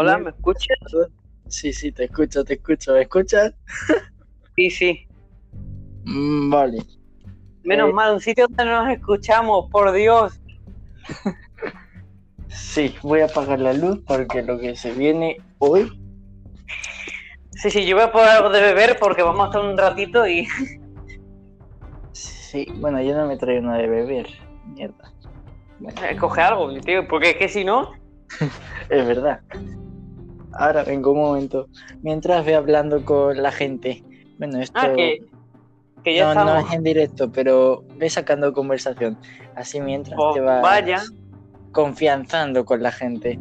Hola, ¿me escuchas? Sí, sí, te escucho, te escucho. ¿Me escuchas? Sí, sí. Mm, vale. Menos Eh. mal, un sitio donde nos escuchamos, por Dios. Sí, voy a apagar la luz porque lo que se viene hoy. Sí, sí, yo voy a poner algo de beber porque vamos a estar un ratito y. Sí, bueno, yo no me traigo nada de beber. Mierda. Bueno, eh, Coge algo, tío, porque es que si no. es verdad. Ahora vengo un momento. Mientras voy hablando con la gente. Bueno, esto Ah, que, que ya no, no estamos. es en directo, pero ve sacando conversación. Así mientras Pues te vas vaya. confianzando con la gente.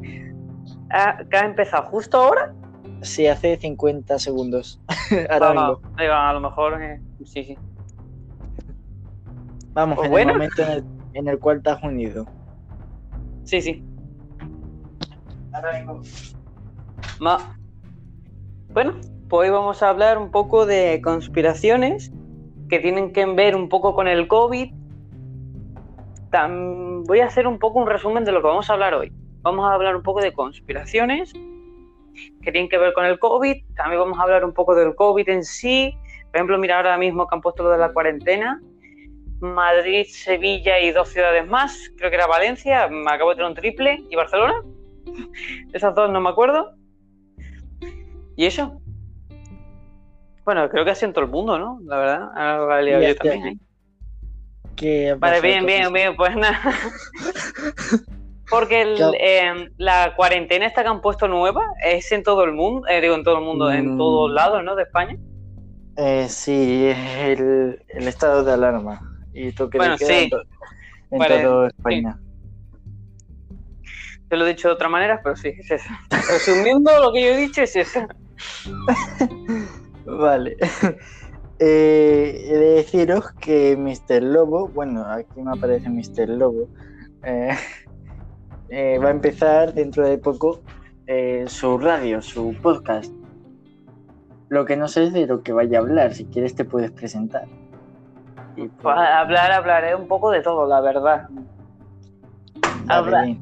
Ah, que ha empezado justo ahora. Sí, hace 50 segundos. Ahora Ah, vengo. ahí va, a lo mejor. eh, sí, sí. Vamos, Pues en bueno. el momento en el, en el cual te has unido. Sí, sí. Ahora vengo. Ma- Bueno, pues hoy vamos a hablar un poco de conspiraciones que tienen que ver un poco con el COVID. Voy a hacer un poco un resumen de lo que vamos a hablar hoy. Vamos a hablar un poco de conspiraciones que tienen que ver con el COVID. También vamos a hablar un poco del COVID en sí. Por ejemplo, mira ahora mismo que han puesto lo de la cuarentena. Madrid, Sevilla y dos ciudades más. Creo que era Valencia. Me acabo de tener un triple. ¿Y Barcelona? Esas dos no me acuerdo. ¿Y eso? Bueno, creo que así en todo el mundo, ¿no? La verdad. He liado Ya yo también. ¿eh? ¿Qué ha Vale, bien, bien, bien, pues nada. Porque el, eh, la cuarentena esta que han puesto nueva es en todo el mundo, eh, digo en todo el mundo, en Mm. todos lados, ¿no? De España. Eh, sí, es el, el estado de alarma. Y toque Bueno, de queda sí. en, Vale, toda España. Te lo he dicho de otra manera, pero sí, es eso. Resumiendo lo que yo he dicho es eso. Vale. Eh, he de deciros que Mr. Lobo, bueno, aquí me aparece Mr. Lobo, eh, eh, va a empezar dentro de poco su radio, su podcast. Lo que no sé es de lo que vaya a hablar, si quieres te puedes presentar. Y pues, hablar, hablaré un poco de todo, la verdad. habla-.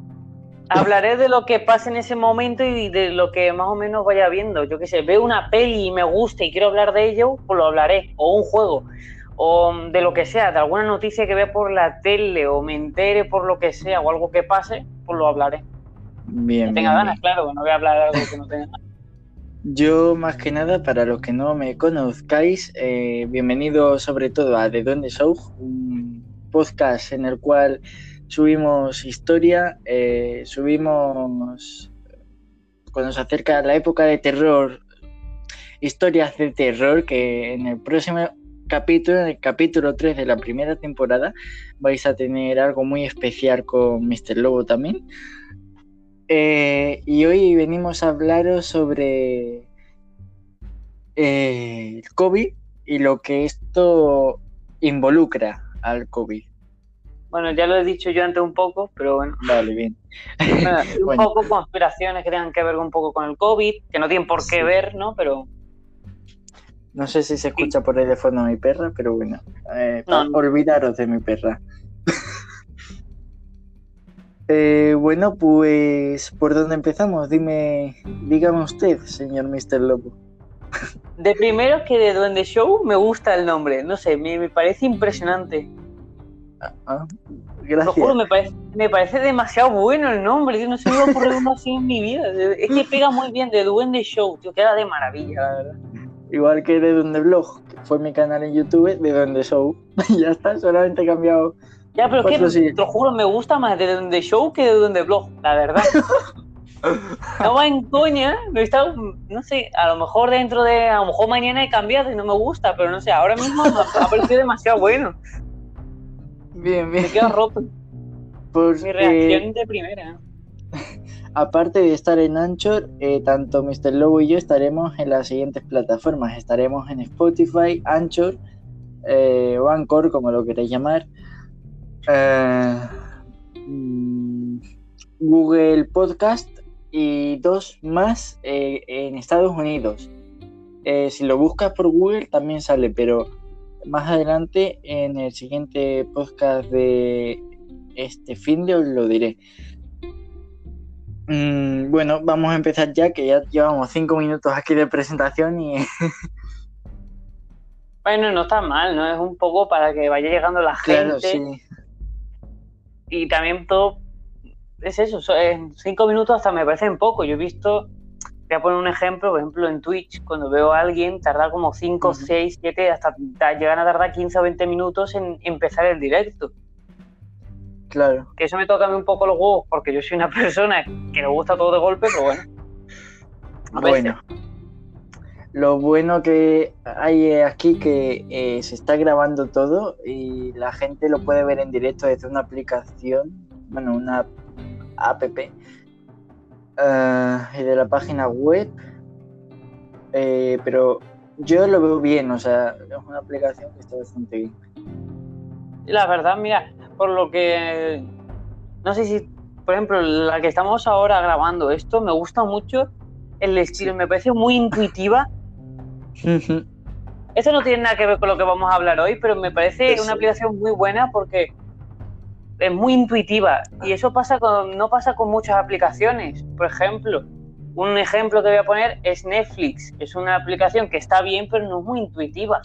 Hablaré de lo que pasa en ese momento y de lo que más o menos vaya viendo. Yo qué sé, veo una peli y me gusta y quiero hablar de ello, pues lo hablaré. O un juego, o de lo que sea, de alguna noticia que vea por la tele o me entere por lo que sea o algo que pase, pues lo hablaré. Bien, Que tenga bien. ganas, claro, no voy a hablar de algo que no tenga ganas. Yo, más que nada, para los que no me conozcáis, eh, bienvenido sobre todo a The Donde Show, un podcast en el cual subimos historia, eh, subimos, cuando se acerca la época de terror, historias de terror que en el próximo capítulo, en el capítulo 3 de la primera temporada, vais a tener algo muy especial con Mr. Lobo también. Eh, y hoy venimos a hablaros sobre eh, el COVID y lo que esto involucra al COVID. Bueno, ya lo he dicho yo antes un poco, pero bueno. Vale, bien. Bueno, un Bueno. poco conspiraciones que tengan que ver un poco con el COVID, que no tienen por qué Sí. ver, ¿no? Pero No sé si se escucha por ahí de fondo mi perra, pero bueno, eh, No, pa- no. olvidaros de mi perra. Eh, bueno, pues, ¿por dónde empezamos? Dime, dígame usted, señor Mr. Lobo. de primero que de Duende Show me gusta el nombre, no sé, me, me parece impresionante. Ah, Lo gracias. juro, me parece, me parece demasiado bueno el nombre, tío, no se me iba a ocurrir uno así en mi vida. Es que pega muy bien de Duende Show, tío, queda de maravilla, la verdad. Igual que de Donde Blog, que fue mi canal en YouTube, de Donde Show. ya está, solamente he cambiado. Ya, pero es que, te lo juro, me gusta más de Duende Show que de Duende Blog, la verdad. No va en coña, no está, no sé, a lo mejor dentro de, a lo mejor mañana he cambiado y no me gusta, pero no sé, ahora mismo me ha parecido demasiado bueno, Bien, bien. me quedo roto, Pues, mi eh, reacción de primera. aparte de estar en Anchor, eh, tanto Mr. Lobo y yo estaremos en las siguientes plataformas. Estaremos en Spotify, Anchor eh, o Anchor, como lo queráis llamar. eh, Google Podcast y dos más eh, en Estados Unidos. Eh, si lo buscas por Google también sale, pero más adelante en el siguiente podcast de este fin de os lo diré. Mm, bueno, vamos a empezar ya, que ya llevamos cinco minutos aquí de presentación y... bueno, no está mal, ¿no? Es un poco para que vaya llegando la gente. Claro, sí. Y también todo... Es eso, en cinco minutos hasta me parecen poco. Yo he visto voy a poner un ejemplo, por ejemplo, en Twitch, cuando veo a alguien, tarda como 5, 6, 7, hasta llegan a tardar 15 o 20 minutos en empezar el directo. Claro. Que eso me toca a mí un poco los huevos, porque yo soy una persona que le gusta todo de golpe, pero bueno. Bueno. Lo bueno que hay aquí que eh, se está grabando todo y la gente lo puede ver en directo desde una aplicación, bueno, una app Ah, y de la página web. Eh, pero yo lo veo bien, o sea, es una aplicación que está bastante bien. La verdad, mira, por lo que. No sé si, por ejemplo, la que estamos ahora grabando esto, me gusta mucho el estilo, me parece muy intuitiva. Esto no tiene nada que ver con lo que vamos a hablar hoy, pero me parece una aplicación muy buena porque es muy intuitiva y eso pasa con, no pasa con muchas aplicaciones. Por ejemplo, un ejemplo que voy a poner es Netflix. Es una aplicación que está bien, pero no es muy intuitiva.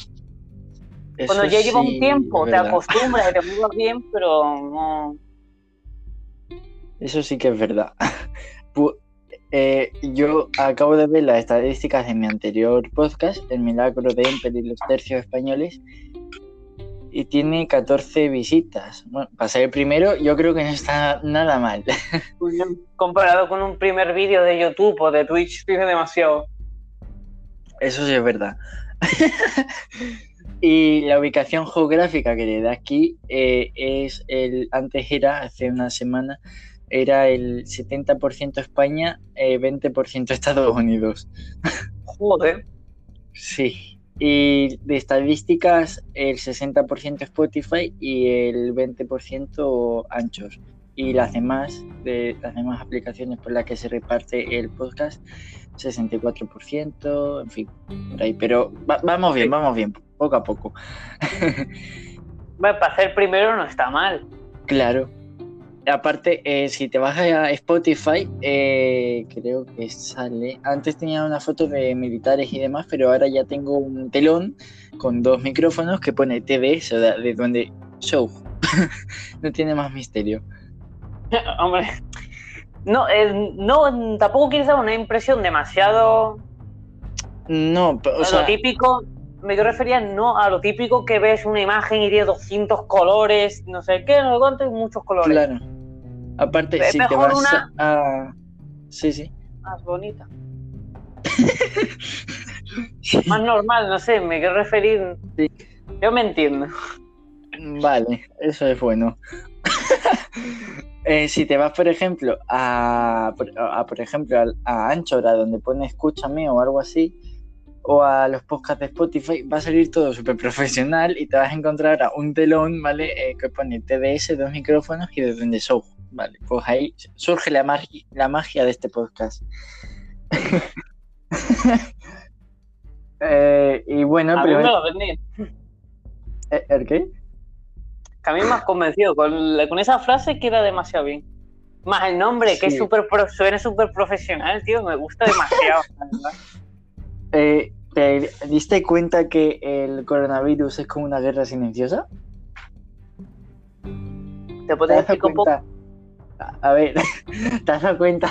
Cuando ya lleva un tiempo, te acostumbras y te mueves bien, pero no. Eso sí que es verdad. Eh, yo acabo de ver las estadísticas de mi anterior podcast, El Milagro de Emper y los Tercios Españoles, y tiene 14 visitas. Bueno, para ser el primero, yo creo que no está nada mal. Comparado con un primer vídeo de YouTube o de Twitch, tiene demasiado. Eso sí es verdad. y la ubicación geográfica que le da aquí eh, es el. Antes era, hace una semana, era el 70% España, 20% eh, Estados Unidos. Joder. Sí. Y de estadísticas, el 60% Spotify y el 20% Anchor. Y las demás, de las demás aplicaciones por las que se reparte el podcast, 64%, en fin, por ahí. Pero vamos bien, vamos bien, poco a poco. para hacer primero no está mal. Claro, aparte, eh, si te vas a Spotify, eh, creo que sale. Antes tenía una foto de militares y demás, pero ahora ya tengo un telón con dos micrófonos que pone TDS, o de, donde show. no tiene más misterio. Hombre, no, eh, no, tampoco quieres dar una impresión demasiado. No, o sea. Lo típico, me refería no a lo típico que ves una imagen y tiene 200 colores, no sé qué, no sé cuánto, muchos colores. Claro. Aparte, si te vas una... a. Sí, sí. Más bonita. Más normal, no sé, me quiero referir. Yo me entiendo. Vale, eso es bueno. Eh, si te vas, por ejemplo, a, por ejemplo, a, Anchora, donde pone escúchame o algo así, o a los podcasts de Spotify, va a salir todo súper profesional y te vas a encontrar a un telón, ¿vale? Eh, que pone TDS, dos micrófonos y de donde show. Vale, pues ahí surge la, magia, la magia de este podcast. Eh, y bueno, a primero... me lo vendí. ¿Eh, ¿El qué? Que a mí me has convencido. Con, esa frase queda demasiado bien. Más el nombre, que es super suena súper profesional, tío. Me gusta demasiado. eh, ¿Te diste cuenta que el coronavirus es como una guerra silenciosa? ¿Te puedes explicar un poco? a ver, ¿te has dado cuenta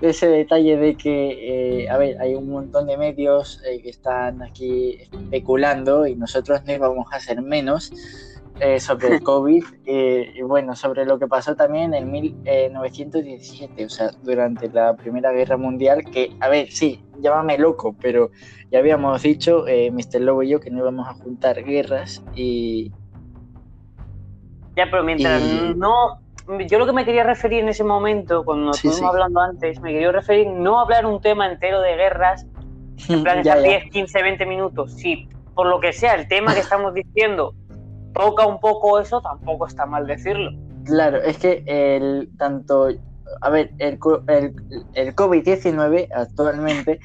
de ese detalle de que, eh, a ver, hay un montón de medios eh, que están aquí especulando y nosotros no íbamos a hacer menos eh, sobre el COVID y bueno, sobre lo que pasó también en 1917, o sea, durante la Primera Guerra Mundial, que, a ver, sí, llámame loco, pero ya habíamos dicho, Mr. Lobo y yo, que no íbamos a juntar guerras y... Ya, pero mientras no yo lo que me quería referir en ese momento, cuando estuvimos hablando antes, me quería referir no hablar un tema entero de guerras, en plan de 10, 15, 20 minutos. Si por lo que sea el tema que estamos diciendo toca un poco eso, tampoco está mal decirlo. Claro, es que el tanto, a ver, el, el, el COVID-19 actualmente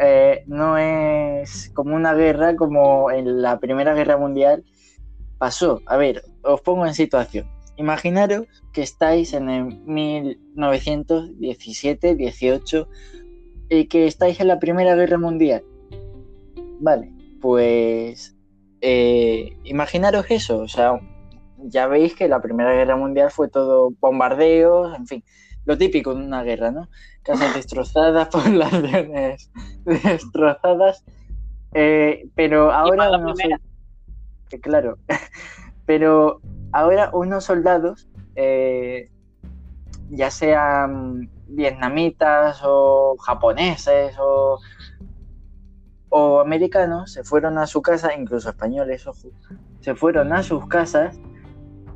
eh, no es como una guerra como en la Primera Guerra Mundial pasó. A ver, os pongo en situación imaginaros que estáis en el 1917, 18 y que estáis en la Primera Guerra Mundial. Vale, pues eh, imaginaros eso, o sea, ya veis que la Primera Guerra Mundial fue todo bombardeos, en fin, lo típico de una guerra, ¿no? Casas destrozadas, poblaciones destrozadas, eh, pero ahora unos claro, pero ahora unos soldados, eh, ya sean vietnamitas o japoneses o, o americanos, se fueron a su casa, incluso españoles, ojo, se fueron a sus casas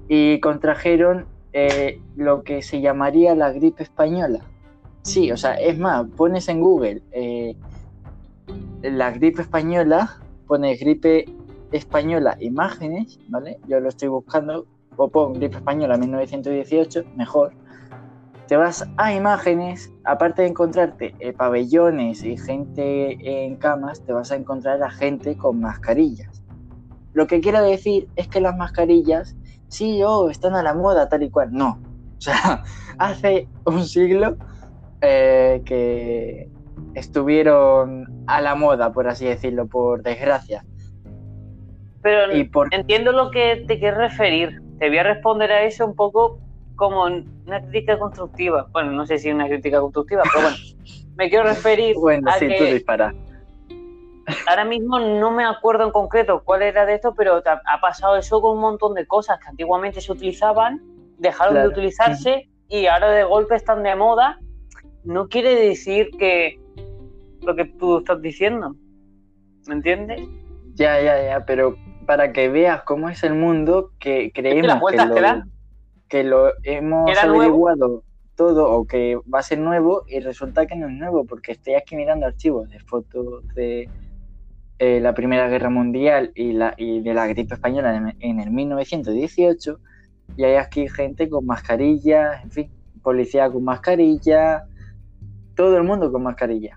y contrajeron eh, lo que se llamaría la gripe española. Sí, o sea, es más, pones en Google eh, la gripe española, pones gripe española imágenes, ¿vale? Yo lo estoy buscando, o pon gripe española 1918, mejor. Te vas a imágenes, aparte de encontrarte eh, pabellones y gente en camas, te vas a encontrar a gente con mascarillas. Lo que quiero decir es que las mascarillas sí, oh, están a la moda tal y cual. No. O sea, hace un siglo eh, que estuvieron a la moda, por así decirlo, por desgracia. Pero entiendo lo que te quieres referir. Te voy a responder a eso un poco como una crítica constructiva. Bueno, no sé si es una crítica constructiva, pero bueno, me quiero referir bueno, sí, tú dispara ahora mismo no me acuerdo en concreto cuál era de esto, pero ha pasado eso con un montón de cosas que antiguamente se utilizaban, dejaron de utilizarse y ahora de golpe están de moda. No quiere decir que lo que tú estás diciendo. ¿Me entiendes? Ya, ya, ya, pero para que veas cómo es el mundo que creemos que, lo, hemos averiguado todo o que va a ser nuevo y resulta que no es nuevo porque estoy aquí mirando archivos de fotos de eh, la Primera Guerra Mundial y, la, y de la gripe española en, el 1918 y hay aquí gente con mascarilla, en fin, policía con mascarilla, todo el mundo con mascarilla.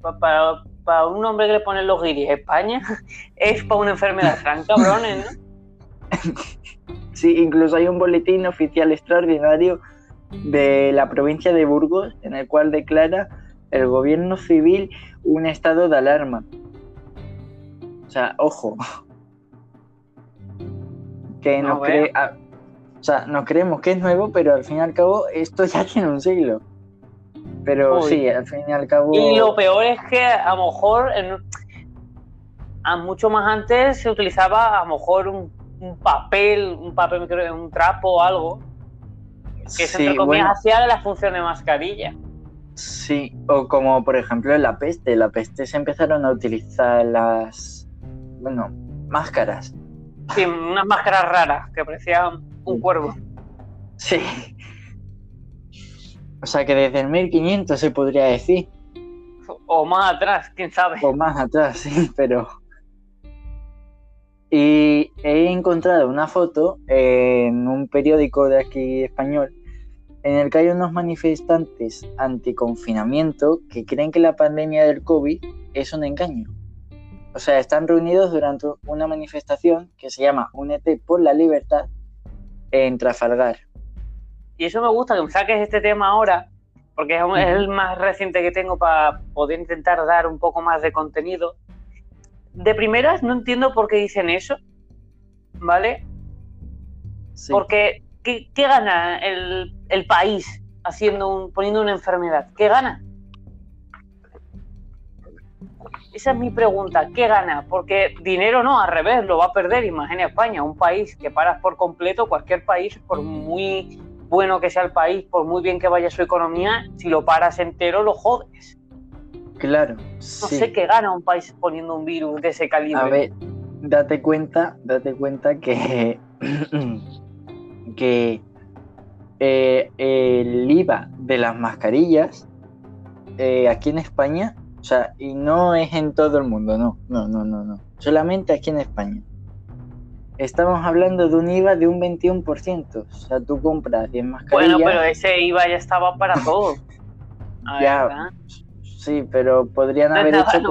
Para, para un hombre que le ponen los guiris España es para una enfermedad tan cabrones, ¿no? sí, incluso hay un boletín oficial extraordinario de la provincia de Burgos en el cual declara el gobierno civil un estado de alarma o sea, ojo. Que no, cree, o sea, nos creemos que es nuevo, pero al fin y al cabo esto ya tiene un siglo. Pero sí, al fin y al cabo. Y lo peor es que a lo mejor a mucho más antes se utilizaba a lo mejor un, papel, un papel, un trapo o algo. Que se entre comillas hacía la función de mascarilla. Sí, o como por ejemplo en la peste. La peste se empezaron a utilizar las bueno, máscaras. Sí, unas máscaras raras que parecían un cuervo. Sí. O sea que desde el 1500 se podría decir. O más atrás, quién sabe. O más atrás, sí, pero... Y he encontrado una foto en un periódico de aquí español en el que hay unos manifestantes anticonfinamiento que creen que la pandemia del COVID es un engaño. O sea, están reunidos durante una manifestación que se llama Únete por la Libertad en Trafalgar. Y eso me gusta que me saques este tema ahora, porque es, el más reciente que tengo para poder intentar dar un poco más de contenido. De primeras, no entiendo por qué dicen eso, ¿vale? Porque, ¿qué, gana el, el, país haciendo un, poniendo una enfermedad? ¿Qué gana? Esa es mi pregunta, ¿qué gana? Porque dinero no, al revés, lo va a perder. Imagina España, un país que paras por completo, cualquier país, por muy bueno que sea el país, por muy bien que vaya su economía, si lo paras entero, lo jodes. Claro. No sé qué gana un país poniendo un virus de ese calibre. A ver, date cuenta, date cuenta que, que eh, el IVA de las mascarillas eh, aquí en España o sea, y no es en todo el mundo, no, no, no, no, no. Solamente aquí en España. Estamos hablando de un IVA de un 21%. O sea, tú compras 10 mascarillas. Bueno, pero ese IVA ya estaba para todo. ya, sí, pero podrían haber hecho.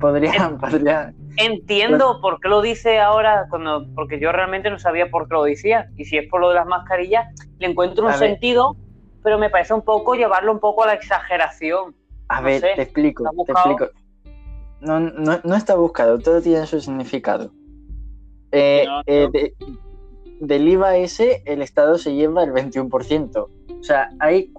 podrían, podrían, entiendo por qué lo dice ahora, cuando, porque yo realmente no sabía por qué lo decía. Y si es por lo de las mascarillas, le encuentro un sentido, pero me parece un poco llevarlo un poco a la exageración. A ver, te explico, te explico. No, no, no, está buscado, todo tiene su significado. Eh, eh, del IVA ese, el Estado se lleva el 21%. O sea, hay,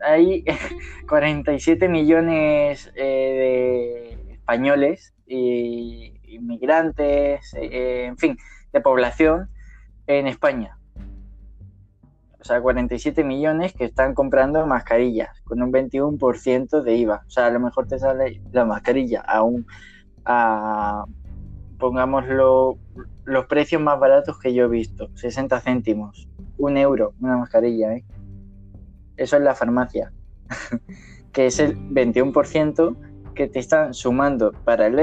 hay 47 millones eh, de españoles y inmigrantes, en fin, de población en España. O sea, 47 millones que están comprando mascarillas con un 21% de IVA. O sea, a lo mejor te sale la mascarilla a un, a, pongámoslo, los precios más baratos que yo he visto, 60 céntimos, un euro, una mascarilla, ¿eh? Eso es la farmacia, que es el 21% que te están sumando para el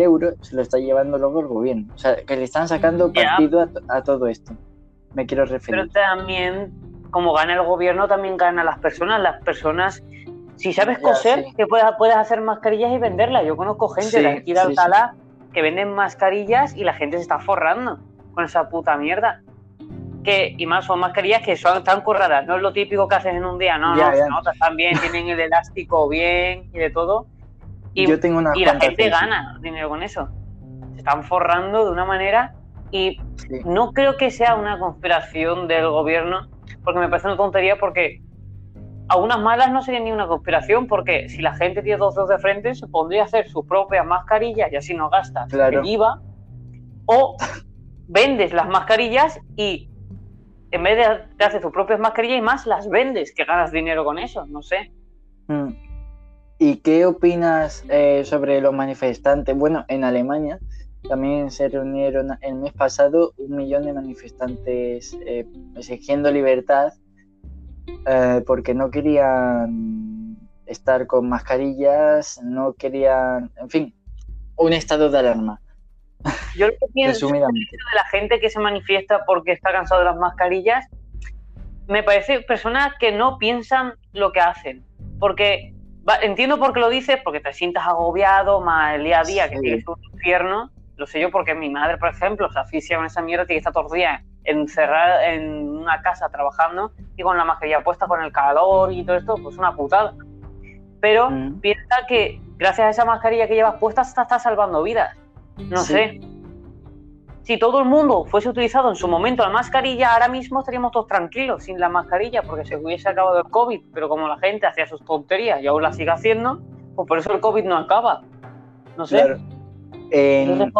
euro, se lo está llevando luego el gobierno. O sea, que le están sacando partido a, todo esto. Me quiero referir. Pero también, como gana el gobierno, también gana las personas. Las personas, si sabes coser, que puedes, puedes hacer mascarillas y venderlas. Yo conozco gente de aquí de Alcalá que venden mascarillas y la gente se está forrando con esa puta mierda. Que, y más son mascarillas que son tan curradas, no es lo típico que haces en un día, no, no, no, están bien, tienen el elástico bien y de todo. Y, Yo tengo una y la gente gana dinero con eso. Se están forrando de una manera y no creo que sea una conspiración del gobierno, porque me parece una tontería porque a unas malas no sería ni una conspiración, porque si la gente tiene dos dedos de frente, se pondría a hacer sus propias mascarillas y así no gasta el IVA. O vendes las mascarillas y en vez de hacer tus propias mascarillas y más, las vendes, que ganas dinero con eso, no sé. Mm. ¿Y qué opinas eh, sobre los manifestantes? Bueno, en Alemania también se reunieron el mes pasado un millón de manifestantes eh, exigiendo libertad eh, porque no querían estar con mascarillas, no querían, en fin, un estado de alarma. Yo lo que pienso de la gente que se manifiesta porque está cansado de las mascarillas, me parece personas que no piensan lo que hacen. Porque entiendo por qué lo dices, porque te sientas agobiado, más el día a día, que tienes un infierno. Lo sé yo porque mi madre, por ejemplo, se aficia con esa mierda, que estar todos los días encerrada en una casa trabajando y con la mascarilla puesta con el calor y todo esto, pues una putada. Pero mm. piensa que gracias a esa mascarilla que llevas puesta está, está salvando vidas. No sé. Si todo el mundo fuese utilizado en su momento la mascarilla, ahora mismo estaríamos todos tranquilos sin la mascarilla porque se hubiese acabado el COVID, pero como la gente hacía sus tonterías y aún la sigue haciendo, pues por eso el COVID no acaba. No sé. En,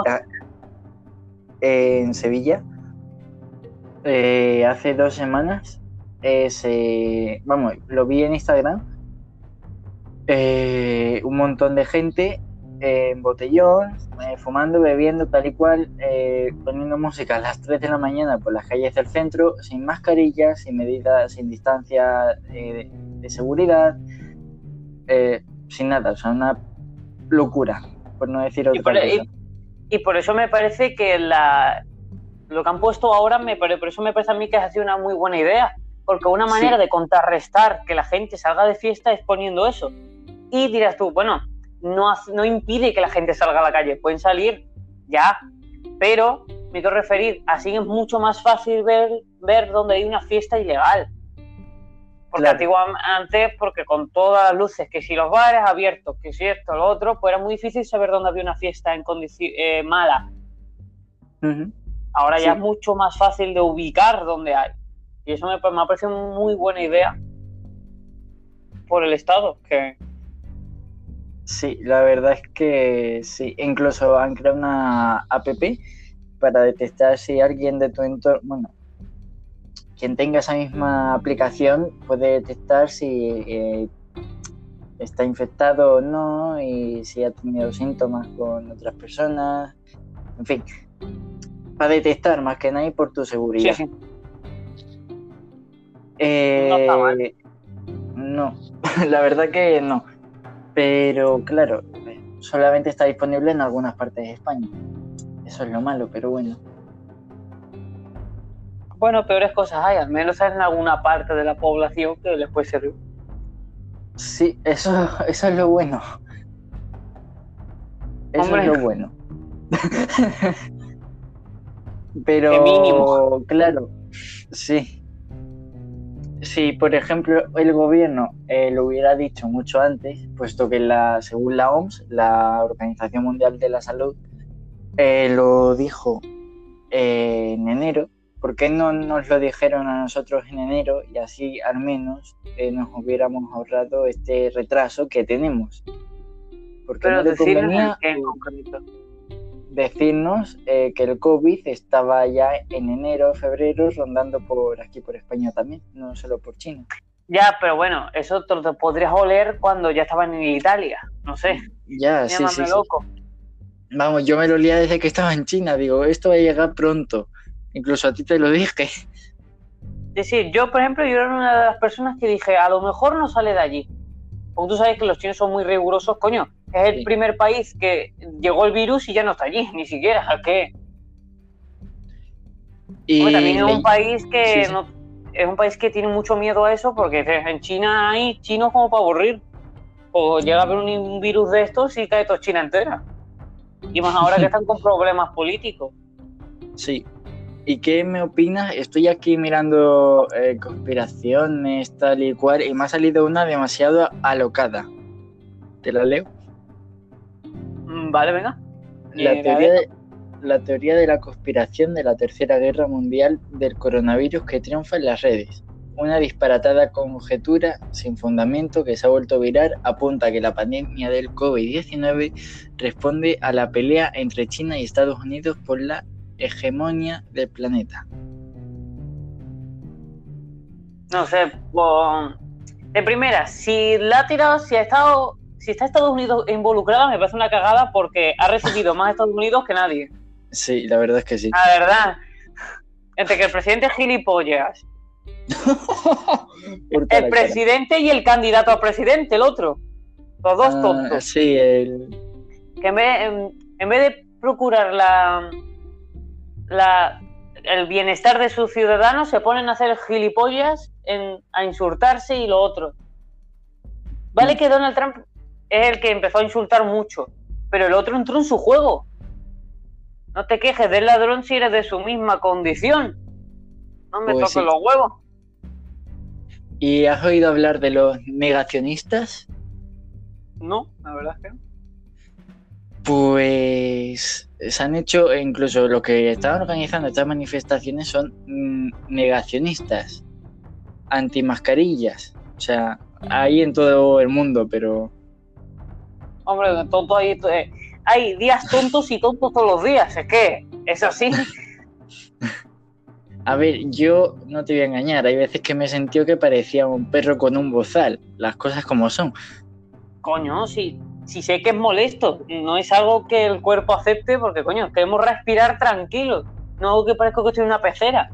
en Sevilla. Eh, hace dos semanas, eh, vamos, lo vi en Instagram, eh, un montón de gente en botellón, fumando, bebiendo, tal y cual, poniendo música a las 3 de la mañana por las calles del centro, sin mascarillas, sin medidas, sin distancia de, seguridad, sin nada, o sea, una locura, por no decir otra cosa. y por eso me parece que la, lo que han puesto ahora, me, por eso me parece a mí que ha sido una muy buena idea, porque una manera de contrarrestar que la gente salga de fiesta es poniendo eso. Y dirás tú, bueno, no, no impide que la gente salga a la calle, pueden salir ya, pero me quiero referir, así es mucho más fácil ver, ver dónde hay una fiesta ilegal. Porque antiguamente, porque con todas las luces, que si los bares abiertos, que si esto, lo otro, pues era muy difícil saber dónde había una fiesta en condición eh, mala. Ahora ya es mucho más fácil de ubicar dónde hay. Y eso me, me ha parecido muy buena idea por el Estado. Que... Sí, la verdad es que sí. Incluso han creado una app para detectar si alguien de tu entorno, bueno, quien tenga esa misma aplicación puede detectar si eh, está infectado o no y si ha tenido síntomas con otras personas. En fin, para detectar más que nada por tu seguridad. Sí, eh, no, la verdad que no. Pero claro, solamente está disponible en algunas partes de España. Eso es lo malo, pero bueno. Bueno, peores cosas hay, al menos en alguna parte de la población que les puede servir. Sí, eso, eso es lo bueno. Eso Hombre. es lo bueno. Pero, mínimo. claro, sí. Si, por ejemplo, el gobierno eh, lo hubiera dicho mucho antes, puesto que la, según la OMS, la Organización Mundial de la Salud, eh, lo dijo eh, en enero, ¿por qué no nos lo dijeron a nosotros en enero y así al menos eh, nos hubiéramos ahorrado este retraso que tenemos? Porque Pero no decirnos convenía decirnos eh, que el COVID estaba ya en enero, febrero, rondando por aquí, por España también, no solo por China. Ya, pero bueno, eso te lo te podrías oler cuando ya estaban en Italia. No sé, Ya, sí, sí, sí. loco. Vamos, yo me lo olía desde que estaba en China, digo, esto va a llegar pronto. Incluso a ti te lo dije. Es decir, yo, por ejemplo, yo era una de las personas que dije, a lo mejor no sale de allí. Porque tú sabes que los chinos son muy rigurosos, coño. Es el Sí. primer país que llegó el virus y ya no está allí, ni siquiera. ¿A qué? Y Hombre, también es un país que Sí, sí. no es un país que tiene mucho miedo a eso porque en China hay chinos como para aburrir. O llega a haber un virus de estos y cae toda China entera. Y más ahora que están con problemas políticos. Sí. ¿Y qué me opinas? Estoy aquí mirando eh, conspiraciones, tal y cual, y me ha salido una demasiado alocada. ¿Te la leo? Mm, Vale, venga. La Eh, teoría, de, la teoría de la conspiración de la Tercera Guerra Mundial del coronavirus que triunfa en las redes. Una disparatada conjetura sin fundamento que se ha vuelto viral apunta a que la pandemia del COVID-19 responde a la pelea entre China y Estados Unidos por la hegemonía del planeta. No sé, pues, de primera, si la ha tirado, si ha estado, si está Estados Unidos involucrada, me parece una cagada porque ha recibido más Estados Unidos que nadie. Sí, la verdad es que sí. La verdad. Entre que el presidente es gilipollas, el cara. presidente y el candidato a presidente, el otro. Los dos Ah, tontos. sí, el... Que en vez, en, en vez de procurar la, la, el bienestar de sus ciudadanos, se ponen a hacer gilipollas, en, a insultarse y lo otro. Vale Mm. que Donald Trump es el que empezó a insultar mucho, pero el otro entró en su juego. No te quejes del ladrón si eres de su misma condición. No me Pues toques sí. los huevos. ¿Y has oído hablar de los negacionistas? No, la verdad es que no. Pues se han hecho, e incluso los que estaban organizando estas manifestaciones son mm, negacionistas, antimascarillas. O sea, hay en todo el mundo, pero Hombre, tonto ahí. eh, hay días tontos y tontos todos los días. Es que es así. a ver, yo no te voy a engañar, hay veces que me he sentido que parecía un perro con un bozal, las cosas como son. Coño, si, si sé que es molesto, no es algo que el cuerpo acepte porque, coño, queremos respirar tranquilos. No que parezco que estoy en una pecera.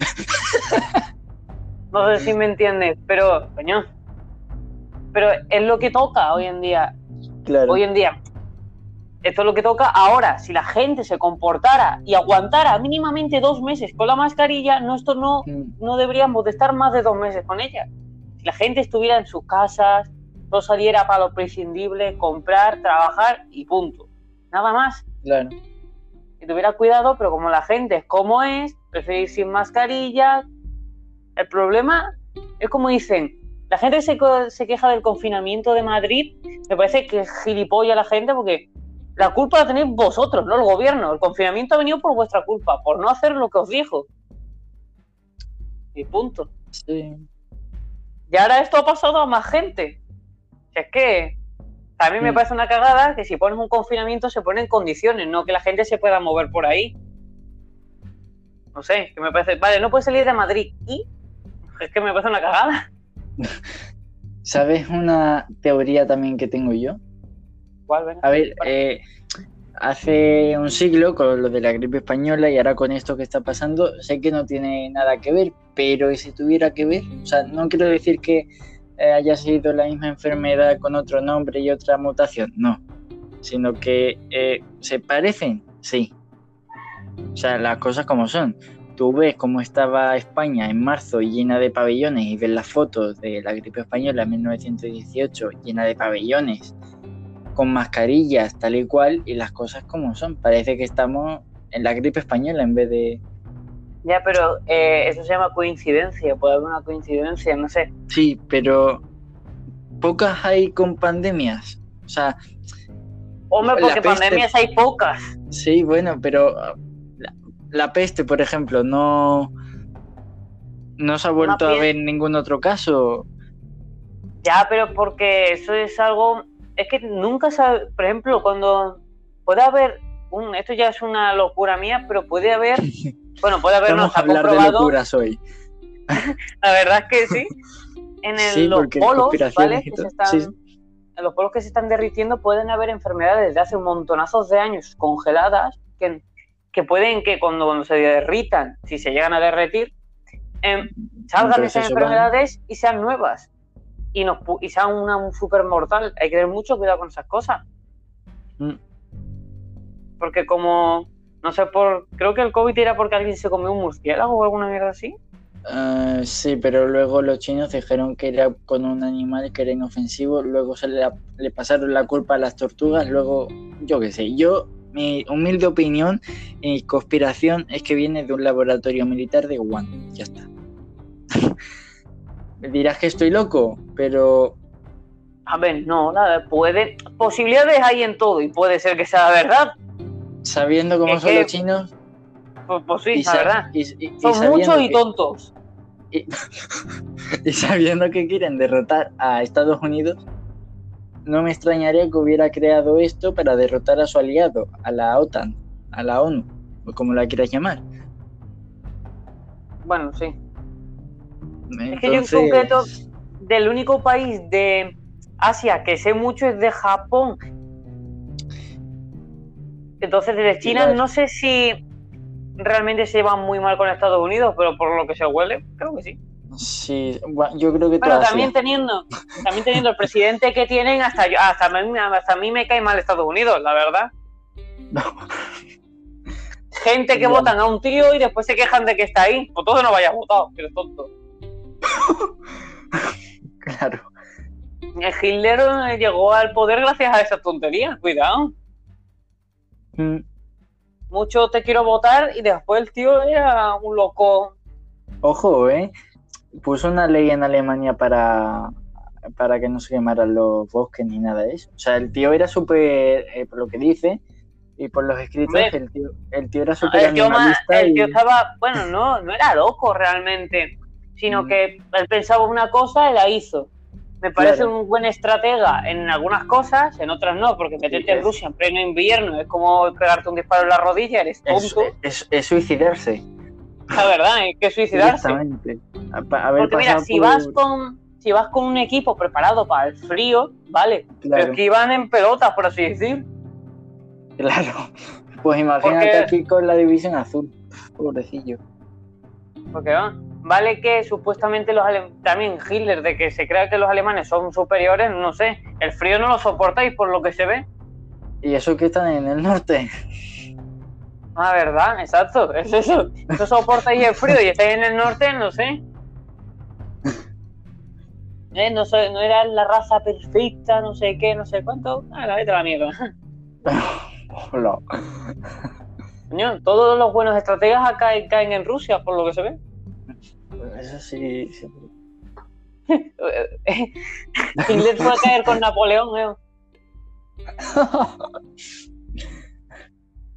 No sé si me entiendes, pero, coño. Pero es lo que toca hoy en día. Claro. Hoy en día. Esto es lo que toca ahora. Si la gente se comportara y aguantara mínimamente dos meses con la mascarilla, no, esto no, Mm, no deberíamos de estar más de dos meses con ella. Si la gente estuviera en sus casas, no saliera para lo prescindible, comprar, trabajar y punto. Nada más. Claro. Y tuviera cuidado, pero como la gente es como es, prefiere ir sin mascarilla. El problema es como dicen, la gente se, se queja del confinamiento de Madrid, me parece que es gilipollas la gente porque la culpa la tenéis vosotros, no el gobierno. El confinamiento ha venido por vuestra culpa, por no hacer lo que os dijo. Y punto. Sí. Y ahora esto ha pasado a más gente. Es que mí me Mm. parece una cagada que si pones un confinamiento se pone en condiciones, no que la gente se pueda mover por ahí. No sé, que me parece. Vale, no puedes salir de Madrid. ¿Y? Es que me parece una cagada. ¿Sabes una teoría también que tengo yo? ¿Cuál, venga? A ver, eh, hace un siglo con lo de la gripe española y ahora con esto que está pasando, sé que no tiene nada que ver, pero ¿y si tuviera que ver? O sea, no quiero decir que eh, haya sido la misma enfermedad con otro nombre y otra mutación, no, sino que eh, se parecen, sí. O sea, las cosas como son. Tú ves cómo estaba España en marzo llena de pabellones y ves las fotos de la gripe española en 1918 llena de pabellones con mascarillas tal y cual y las cosas como son. Parece que estamos en la gripe española en vez de... Ya, pero eh, eso se llama coincidencia, puede haber una coincidencia, no sé. Sí, pero pocas hay con pandemias. O sea... Hombre, porque pandemias hay pocas. Sí, bueno, pero la, la peste, por ejemplo, no... No se ha vuelto a ver ningún otro caso. Ya, pero porque eso es algo. Es que nunca sabe. Por ejemplo, cuando puede haber un. Esto ya es una locura mía, pero puede haber. Bueno, puede haber. Vamos a hablar de locuras hoy. La verdad es que sí. En el, los polos, ¿vale? Que se están, En los polos que se están derritiendo pueden haber enfermedades de hace un montonazos de años congeladas que, que pueden que cuando, cuando se derritan, si se llegan a derretir, eh, salgan esas enfermedades y sean nuevas y, nos, y sean una un super mortal. Hay que tener mucho cuidado con esas cosas. Mm. Porque como, no sé, por creo que el COVID era porque alguien se comió un murciélago o alguna mierda así. Uh, sí, pero luego los chinos dijeron que era con un animal que era inofensivo, luego se le, le pasaron la culpa a las tortugas, luego, yo qué sé, yo, mi humilde opinión y conspiración es que viene de un laboratorio militar de Wuhan, ya está. dirás que estoy loco, pero... A ver, no, nada, puede... Posibilidades hay en todo y puede ser que sea verdad. Sabiendo cómo son los chinos... Pues, pues sí, la verdad. son muchos y tontos. Y, sabiendo que quieren derrotar a Estados Unidos, no me extrañaría que hubiera creado esto para derrotar a su aliado, a la OTAN, a la ONU, o como la quieras llamar. Bueno, sí. Es que yo en concreto, del único país de Asia que sé mucho es de Japón. Entonces, desde China no sé si realmente se llevan muy mal con Estados Unidos, pero por lo que se huele, creo que sí. Sí, yo creo que Pero también teniendo, también teniendo el presidente que tienen, hasta yo, hasta, hasta a mí me cae mal Estados Unidos, la verdad. Gente que votan a un tío y después se quejan de que está ahí. Pues todo no vaya votado, pero es tonto. claro. Hitler llegó al poder gracias a esa tontería, cuidado. Mm. Mucho te quiero votar y después el tío era un loco. Ojo, ¿eh? Puso una ley en Alemania para, para que no se quemaran los bosques ni nada de eso. O sea, el tío era súper, eh, por lo que dice, y por los escritos, el tío, el tío era súper animalista. El tío estaba, bueno, no, no era loco realmente sino mm. que él pensaba una cosa y la hizo. Me parece un buen estratega en algunas cosas, en otras no, porque meterte en Rusia en pleno invierno es como pegarte un disparo en la rodilla, eres tonto. Es, es, suicidarse. La verdad, es que suicidarse. Exactamente. porque mira, si vas con si vas con un equipo preparado para el frío, vale, pero que iban en pelotas, por así decir. Claro. Pues imagínate aquí con la división azul, pobrecillo. Porque va vale que supuestamente los también Hitler, de que se crea que los alemanes son superiores, no sé, el frío no lo soportáis por lo que se ve. ¿Y eso que están en el norte? Ah, verdad, exacto, es eso. No soportáis el frío y estáis en el norte, no sé. Eh, no, sé, no era la raza perfecta, no sé qué, no sé cuánto. Ah, la vete la mierda. Hola. todos los buenos estrategas acá caen en Rusia, por lo que se ve. Eso sí. Hitler fue a caer con Napoleón,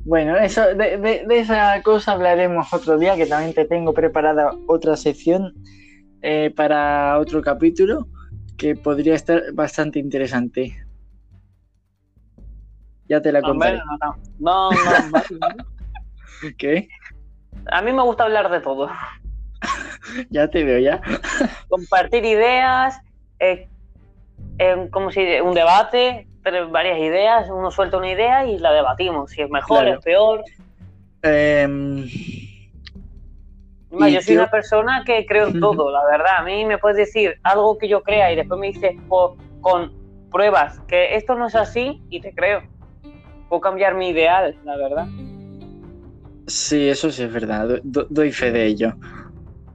Bueno, eso, de, esa cosa hablaremos otro día, que también te tengo preparada otra sección eh, para otro capítulo que podría estar bastante interesante. Ya te la contaré. No, no, no. ¿Qué? A mí me gusta hablar de todo. ya te veo, ya. Compartir ideas, eh, como si un debate, varias ideas, uno suelta una idea y la debatimos, si es mejor, es peor. Em, yo soy una persona que creo en todo, la verdad. A mí me puedes decir algo que yo crea y después me dices con pruebas que esto no es así y te creo. Puedo cambiar mi ideal, la verdad. Sí, eso sí es verdad. doy fe de ello.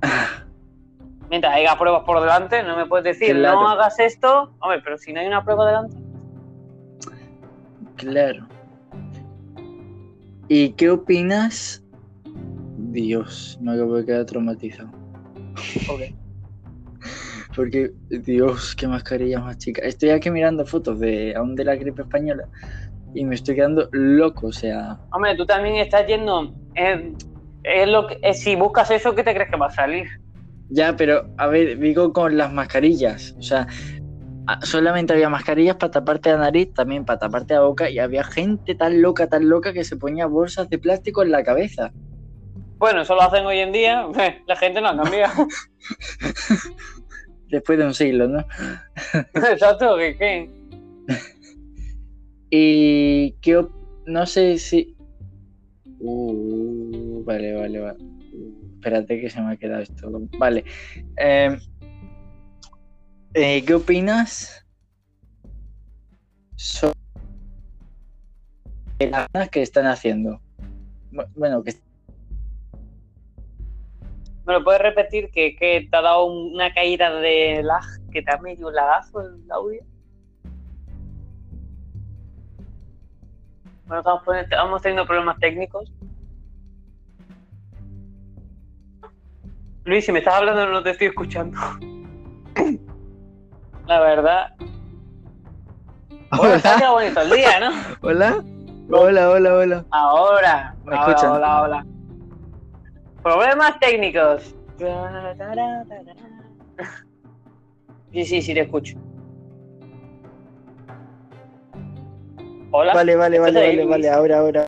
Mientras haya pruebas por delante, no me puedes decir, no hagas esto. Hombre, pero si no hay una prueba delante. Claro. ¿Y qué opinas? Dios, me acabo de quedar traumatizado. Porque, Dios, qué mascarilla más chica. Estoy aquí mirando fotos de aún de la gripe española y me estoy quedando loco, o sea. Hombre, tú también estás yendo. eh, es lo que, eh, si buscas eso, ¿qué te crees que va a salir? Ya, pero a ver, digo con las mascarillas. O sea, a- solamente había mascarillas para taparte la nariz, también para taparte la boca, y había gente tan loca, tan loca que se ponía bolsas de plástico en la cabeza. Bueno, eso lo hacen hoy en día. La gente no ha cambiado. Después de un siglo, ¿no? Exacto, ¿qué? qué? Y no sé si. Uh, vale, vale, vale. Espérate que se me ha quedado esto. Vale. Eh, eh, ¿Qué opinas sobre las que están haciendo? Bu- Bueno, que ¿Me lo puedes repetir? Que, que te ha dado una caída de lag, que te ha medio lagazo el audio. Bueno, estamos teniendo problemas técnicos. Luis, si me estás hablando no te estoy escuchando. La verdad. Ha quedado bonito el día, ¿no? Hola, hola, hola, hola. Ahora. ¿Me ahora, escuchan? Hola, hola. Problemas técnicos. Sí, sí, sí, te escucho. Hola. Vale, vale, vale, vale, vale, ahora, ahora.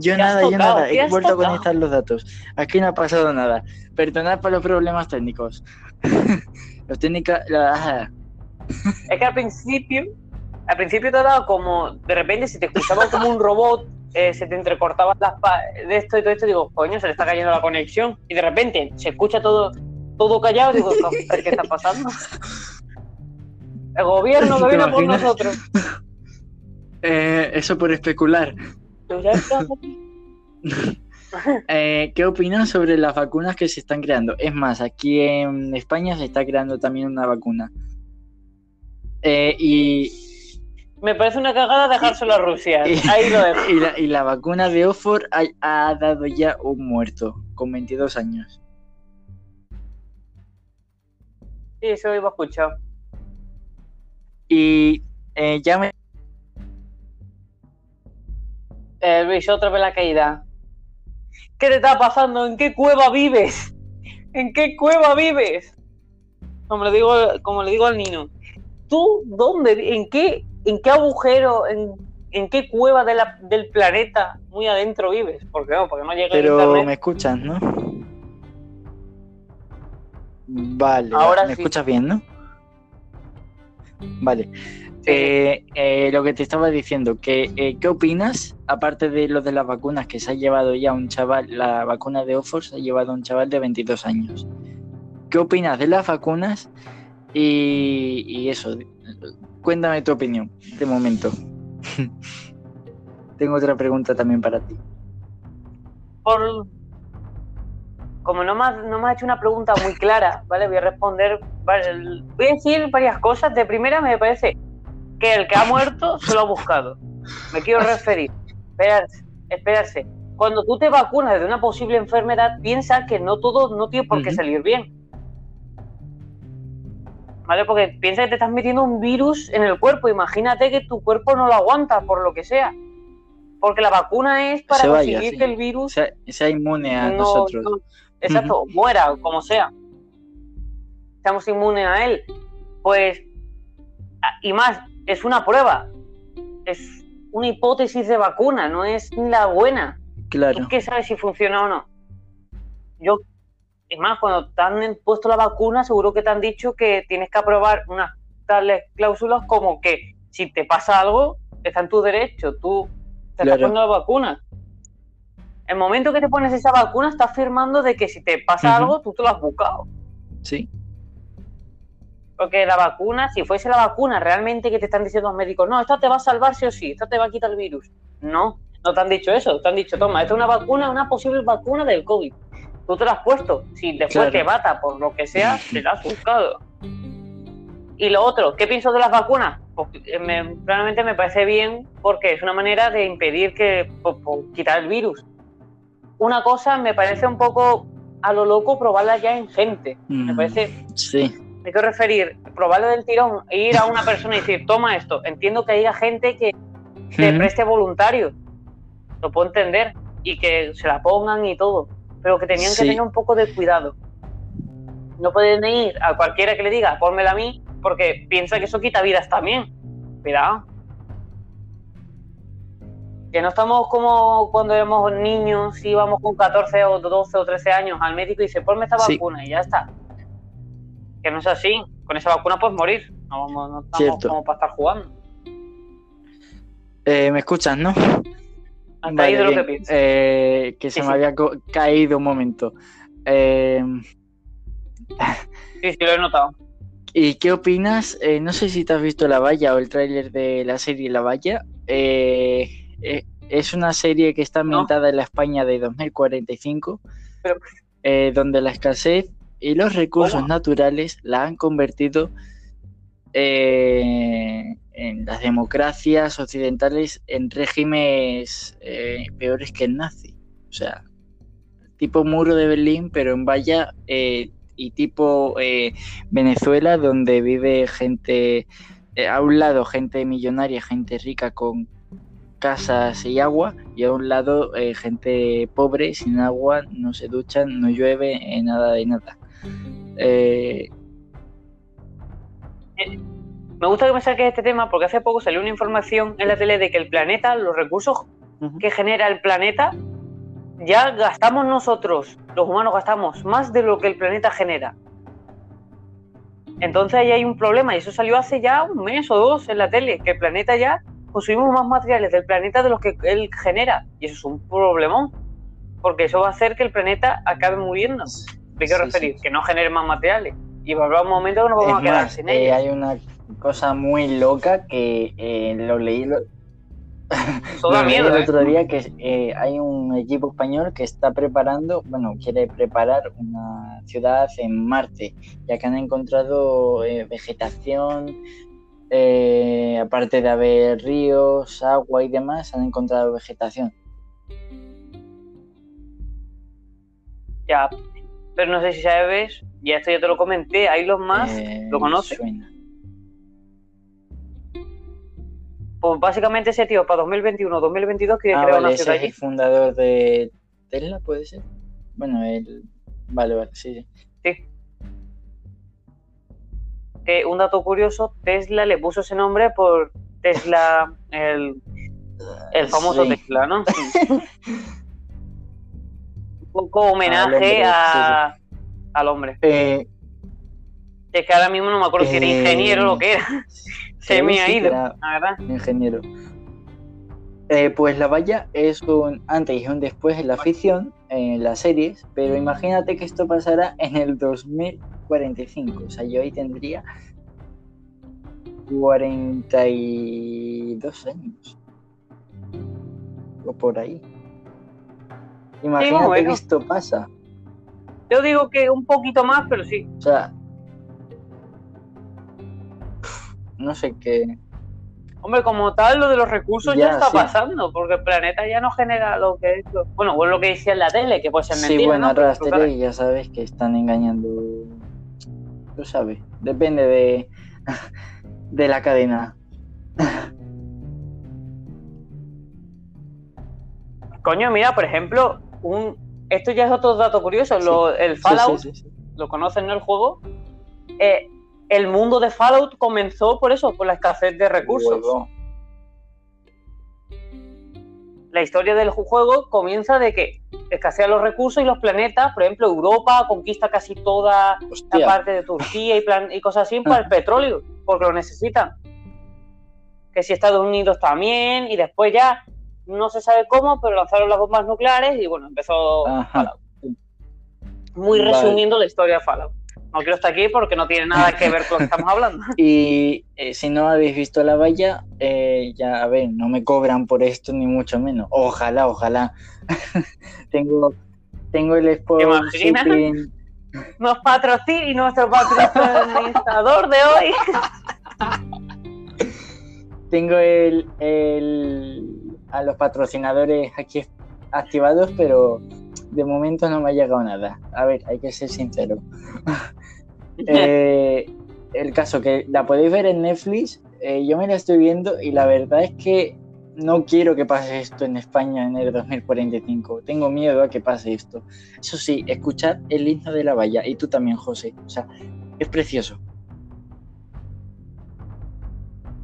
Yo ¿Qué has nada, yo nada, ¿Qué he vuelto a conectar los datos. Aquí no ha pasado nada. Perdonad por los problemas técnicos. los técnicos. la- Es que al principio, al principio te ha dado como, de repente se te escuchaba como un robot, eh, se te entrecortaban las de esto y todo esto, digo, coño, se le está cayendo la conexión. Y de repente se escucha todo, todo callado, digo, ¿qué está pasando? El gobierno que ¿Te viene por nosotros. Eh, eso por especular. Eh, ¿Qué opinas sobre las vacunas que se están creando? Es más, aquí en España se está creando también una vacuna. Eh, y, Me parece una cagada dejárselo a Rusia. y, Ahí lo dejo. y la, y la vacuna de Oxford ha, ha dado ya un muerto con 22 años. Sí, eso iba a escuchar. Y eh, ya me Eh, Luis, otra vez la caída. ¿Qué te está pasando? ¿En qué cueva vives? ¿En qué cueva vives? Como le digo, como le digo al niño. ¿Tú dónde? ¿En qué, en qué agujero? En, en qué cueva de la- del planeta muy adentro vives? Porque no, porque no llega el Pero internet. me escuchas, ¿no? Vale, Ahora me sí. escuchas bien, ¿no? Vale. Eh, eh, lo que te estaba diciendo, que, eh, ¿qué opinas? Aparte de lo de las vacunas, que se ha llevado ya un chaval, la vacuna de Oxford se ha llevado un chaval de 22 años. ¿Qué opinas de las vacunas? Y, y eso, cuéntame tu opinión, de momento. Tengo otra pregunta también para ti. por como no me, has, no me has hecho una pregunta muy clara, ¿vale? Voy a responder, voy a decir varias cosas. De primera me parece que el que ha muerto se lo ha buscado. Me quiero referir. Esperarse, esperarse. Cuando tú te vacunas de una posible enfermedad, piensa que no todo no tiene por qué salir bien. ¿Vale? Porque piensa que te estás metiendo un virus en el cuerpo. Imagínate que tu cuerpo no lo aguanta por lo que sea. Porque la vacuna es para vaya, conseguir sí. que el virus Sea, sea inmune a no- nosotros. no- exacto, muera, como sea. Seamos inmunes a él. Pues, y más, es una prueba. Es una hipótesis de vacuna, no es la buena. Claro. ¿Tú qué sabes si funciona o no? Yo, es más, cuando te han puesto la vacuna, seguro que te han dicho que tienes que aprobar unas tales cláusulas como que si te pasa algo, está en tu derecho, tú te estás Claro. poniendo la vacuna. El momento que te pones esa vacuna, estás firmando de que si te pasa algo, tú te lo has buscado. Sí. Porque la vacuna, si fuese la vacuna realmente que te están diciendo los médicos, no, esta te va a salvar sí o sí, esta te va a quitar el virus. No, no te han dicho eso, te han dicho, toma, esta es una vacuna, una posible vacuna del COVID. Tú te la has puesto, si después Claro. te mata por lo que sea, te la has buscado. Y lo otro, ¿qué pienso de las vacunas? pues, eh, me- realmente me parece bien porque es una manera de impedir que pues, pues, quitar el virus. Una cosa me parece un poco a lo loco probarla ya en gente. Me Mm, parece, Sí, me quiero referir, probarlo del tirón e ir a una persona y decir, toma esto. Entiendo que haya gente que se preste voluntario. Lo puedo entender. Y que se la pongan y todo. Pero que tenían Sí. que tener un poco de cuidado. No pueden ir a cualquiera que le diga, pónmela a mí, porque piensa que eso quita vidas también. Cuidado. Que no estamos como cuando éramos niños, íbamos con 14 o 12 o 13 años al médico y dice, ponme esta Sí. vacuna y ya está. Que no es así. Con esa vacuna puedes morir. No, vamos, no estamos Cierto. como para estar jugando. Eh, ¿me escuchas, no? Hasta ahí de lo que. Eh, que se Sí, me sí. había caído un momento. Eh, Sí, sí, lo he notado. ¿Y qué opinas? Eh, no sé si te has visto La Valla o el tráiler de la serie La Valla. Eh, eh, es una serie que está No. ambientada en la España de 2045, Pero- eh, donde la escasez y los recursos ¿Cómo? naturales la han convertido eh, en las democracias occidentales en regímenes eh, peores que el nazi. O sea, tipo muro de Berlín, pero en Valla eh, y tipo Venezuela, donde vive gente, a un lado gente millonaria, gente rica con casas y agua, y a un lado gente pobre, sin agua, no se duchan, no llueve, nada de nada. Eh, Me gusta que me saques este tema porque hace poco salió una información en la tele de que el planeta, los recursos que genera el planeta, ya gastamos nosotros, los humanos gastamos más de lo que el planeta genera. Entonces ahí hay un problema y eso salió hace ya un mes o dos en la tele, que el planeta ya consumimos más materiales del planeta de los que él genera y eso es un problemón, porque eso va a hacer que el planeta acabe muriendo. ¿Me quiero Sí, referir? sí. Que no genere más materiales. Y va a haber un momento que nos vamos es a quedar más, sin eh, ellos. hay una cosa muy loca que eh, lo leí lo- leí el ¿eh? otro día que eh, hay un equipo español que está preparando, bueno, quiere preparar una ciudad en Marte, ya que han encontrado vegetación, eh, aparte de haber ríos, agua y demás, han encontrado vegetación. Ya, pero no sé si sabes, ya esto ya te lo comenté, ahí los más, Eh, ¿lo conoces? suena. pues básicamente ese tío para 2021 2022 quiere Ah, crear vale, una ese ciudad es allí. el fundador de Tesla, ¿puede ser? Bueno, el... Vale, vale, sí, sí. Sí. Que un dato curioso, Tesla le puso ese nombre por Tesla, el, el famoso Sí. Tesla, ¿no? un poco homenaje Al hombre, a, al hombre. Eh, Es que ahora mismo no me acuerdo si era Eh, ingeniero o lo que era. Se me ha ido, la verdad. ingeniero. Eh, pues la valla es un antes y un después en la ficción, en las series, pero imagínate que esto pasará en el 2045. O sea, yo ahí tendría 42 años. O por ahí. Imagínate bueno. que esto pasa. Yo digo que un poquito más, pero sí. O sea, no sé qué. Hombre, como tal, lo de los recursos ya, Ya, está sí. pasando, porque el planeta ya no genera lo que es. lo- Bueno, o es lo que decía en la tele, que puede ser mentira. Sí, bueno, ¿no? ahora las teles ya sabes que están engañando. Tú sabes, depende de, de la cadena. Coño, mira, por ejemplo, un esto ya es otro dato curioso. lo- el Fallout, sí, sí, sí. lo conocen, ¿no? El juego. Eh, el mundo de Fallout comenzó por eso, por la escasez de recursos. La historia del ju- juego comienza de que escasean los recursos y los planetas, por ejemplo, Europa conquista casi toda la parte de Turquía y, plan- y cosas así para el petróleo, porque lo necesitan. Que si Estados Unidos también, y después ya no se sabe cómo, pero lanzaron las bombas nucleares y bueno, empezó Ajá. Fallout. Muy Vale. resumiendo la historia de Fallout. No quiero estar aquí porque no tiene nada que ver con lo que estamos hablando. Y eh, si no habéis visto la valla, eh, ya a ver, no me cobran por esto ni mucho menos. Ojalá, ojalá. tengo, tengo el Sport. Nos patrocina y nuestro patrocinador de hoy. tengo el, el- a los patrocinadores aquí activados, pero de momento no me ha llegado nada. A ver, hay que ser sincero. Eh, el caso que la podéis ver en Netflix, eh, yo me la estoy viendo y la verdad es que no quiero que pase esto en España en el 2045. Tengo miedo a que pase esto. Eso sí, escuchad el himno de la valla y tú también, José. O sea, es precioso.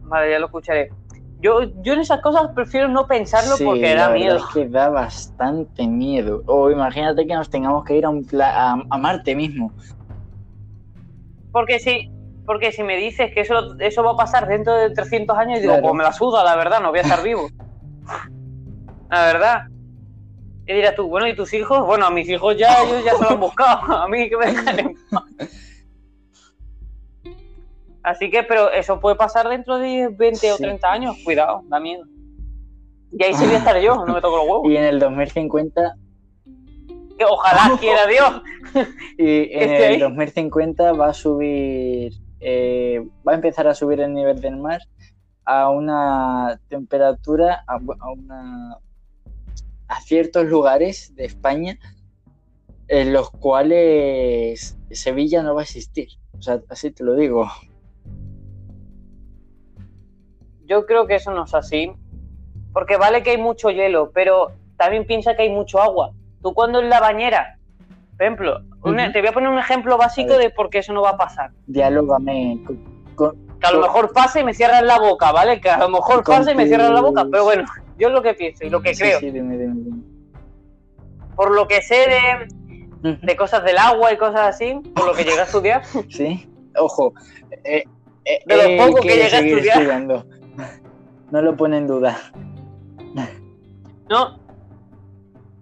Vale, ya lo escucharé. Yo, yo en esas cosas prefiero no pensarlo Sí, porque da miedo. Es que da bastante miedo. O imagínate que nos tengamos que ir a, un pla- a, a Marte mismo. Porque si, porque si me dices que eso, eso va a pasar dentro de 300 años, digo, pues me la suda, la verdad, no voy a estar vivo. La verdad. Y dirás tú, bueno, ¿y tus hijos? Bueno, a mis hijos ya, ellos ya se lo han buscado. A mí que me dejan en paz. Así que, pero eso puede pasar dentro de 20 o Sí. 30 años. Cuidado, da miedo. Y ahí sí voy a estar yo, no me toco los huevos. Y en el 2050 Que ojalá quiera Dios. Y en el ahí. 2050 va a subir, eh, va a empezar a subir el nivel del mar a una temperatura, a una, a ciertos lugares de España en los cuales Sevilla no va a existir. O sea, así te lo digo. Yo creo que eso no es así. Porque vale que hay mucho hielo, pero también piensa que hay mucho agua. Tú cuando en la bañera, por ejemplo, te voy a poner un ejemplo básico de por qué eso no va a pasar. Dialógame Que a lo mejor pase y me cierran la boca, ¿vale? Que a lo mejor pase y me cierran la boca, pero bueno, yo es lo que pienso y lo que Sí, creo. sí, dime, dime, dime. Por lo que sé de, de cosas del agua y cosas así, por lo que llegué a estudiar, Sí, ojo. eh, eh, De lo él poco que quiere llegué a estudiar. estudiando. No lo pone en duda. ¿no?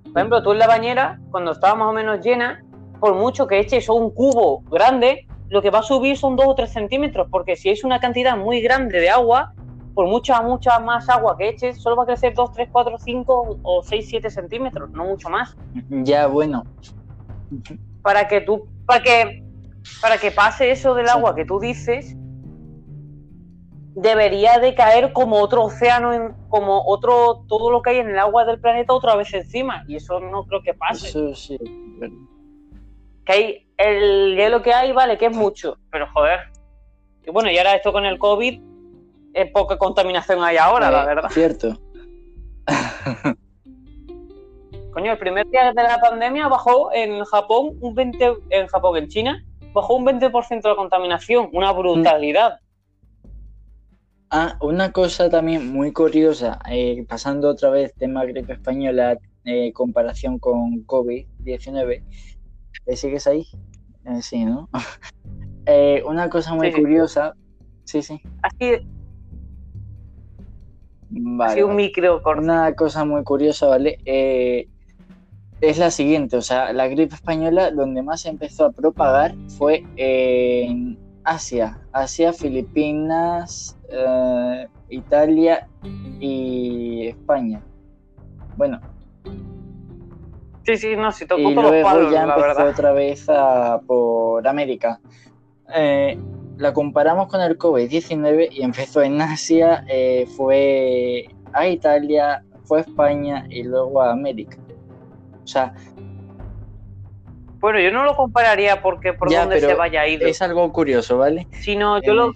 Por ejemplo, tú en la bañera, cuando estaba más o menos llena, por mucho que eches un cubo grande, lo que va a subir son 2 o 3 centímetros, porque si es una cantidad muy grande de agua, por mucha, mucha más agua que eches, solo va a crecer 2, 3, 4, 5 o 6, 7 centímetros, no mucho más. Ya, bueno. Para que tú, para que, para que pase eso del agua que tú dices, debería de caer como otro océano, como otro, todo lo que hay en el agua del planeta otra vez encima, y eso no creo que pase. Eso sí. que hay el hielo que hay, vale, que es mucho, pero joder. Y bueno, y ahora esto con el COVID, es poca contaminación hay ahora, la Eh, verdad. Cierto. Coño, el primer día de la pandemia bajó en Japón un 20, en Japón, en China, bajó un 20% la contaminación, una brutalidad. Ah, una cosa también muy curiosa, eh, pasando otra vez tema gripe española, eh, comparación con COVID-19. ¿Eh, ¿Sigues ahí? Eh, sí, ¿no? Una cosa muy Sí, curiosa. Sí, sí. Así, Vale. así un micro corte. Una cosa muy curiosa, ¿vale? Eh, es la siguiente, o sea, la gripe española donde más se empezó a propagar fue en Asia, Asia, Filipinas, eh, Italia y España. Bueno, Sí, sí, no, si tocó y todos los luego palos, ya la empezó verdad. otra vez a- por América. Eh, la comparamos con el COVID-19 y empezó en Asia, eh, fue a Italia, fue a España y luego a América. O sea, Bueno, yo no lo compararía porque por Ya, donde se vaya a ir, es algo curioso, ¿vale? sino yo lo, Eh,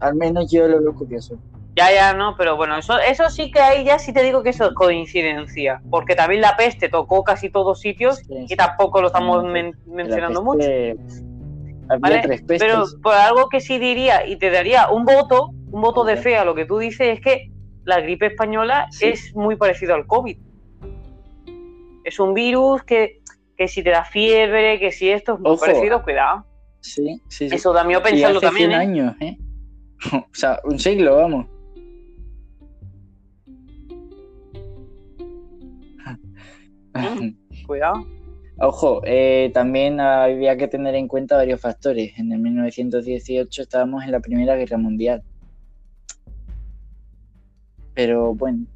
Al menos yo lo veo curioso. Ya, ya, no, pero bueno, eso, eso sí que ahí ya sí te digo que eso es coincidencia, porque también la peste tocó casi todos sitios Sí, y tampoco lo estamos Sí, men- La mencionando mucho. Había ¿vale? tres pestes. Pero por algo que sí diría y te daría un voto, un voto de fe a lo que tú dices es que la gripe española Sí. es muy parecido al COVID. Es un virus que, que si te da fiebre, que si esto es muy Ojo. parecido, cuidado. Sí, sí, sí. Eso da miedo Y pensarlo hace también, 100 ¿eh? años, ¿eh? O sea, un siglo, vamos. Cuidado. Ojo, eh, también había que tener en cuenta varios factores. En el 1918 estábamos en la Primera Guerra Mundial. Pero bueno,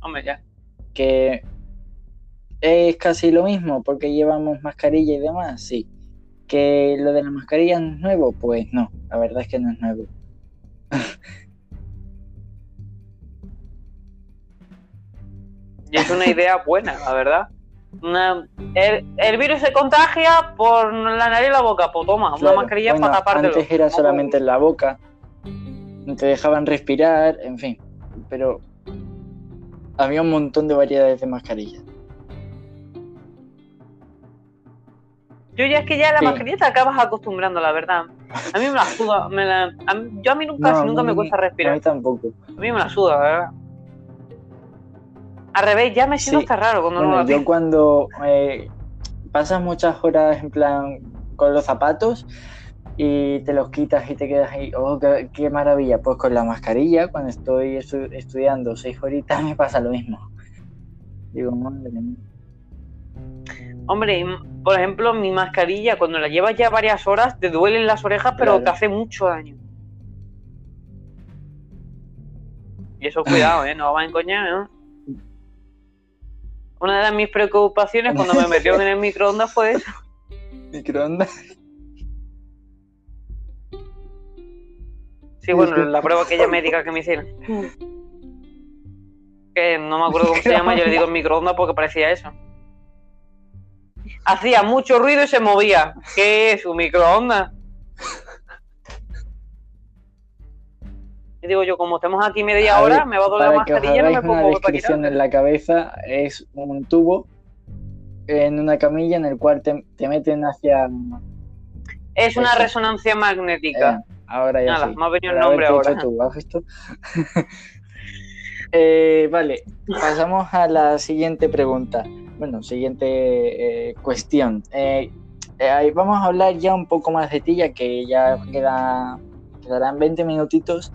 Hombre, ya. que es casi lo mismo porque llevamos mascarilla y demás, sí. Que lo de la mascarilla no es nuevo, pues no, la verdad es que no es nuevo. es una idea buena, la verdad. el, virus se contagia por la nariz y la boca, pues toma, una mascarilla para tapártelo. Antes era solamente en la boca, te dejaban respirar, en fin, pero había un montón de variedades de mascarillas. Yo ya es que ya la mascarilla te acabas acostumbrando, la verdad. A mí me la suda. Me la, yo a mí nunca, nunca me cuesta respirar. A mí tampoco. A mí me la suda, ¿verdad? Al revés, ya me siento hasta raro cuando no lo Yo cuando eh, pasas muchas horas en plan con los zapatos y te los quitas y te quedas ahí, oh, qué, maravilla. Pues con la mascarilla, cuando estoy estudiando seis horitas, me pasa lo mismo. Digo, madre mía. Hombre, por ejemplo, mi mascarilla, cuando la llevas ya varias horas, te duelen las orejas, pero te hace mucho daño. Y eso, cuidado, ¿eh? No va en coña, ¿no? Una de mis preocupaciones cuando me metió en el microondas fue eso. ¿Microondas? Sí, bueno, la prueba aquella médica que me hicieron. Que no me acuerdo cómo se llama, yo le digo microondas porque parecía eso hacía mucho ruido y se movía. ¿Qué es un microondas? Y digo yo, como estemos aquí media hora, me va a doler la mascarilla, no me puedo una descripción en la cabeza es un tubo en una camilla en el cual te, meten hacia. Es una resonancia magnética. Eh, ahora ya. Nada, me ha venido el nombre ahora. Tú, eh, vale, pasamos a la siguiente pregunta. Bueno, siguiente eh, cuestión. Eh, vamos a hablar ya un poco más de ti, ya que ya queda, quedarán 20 minutitos.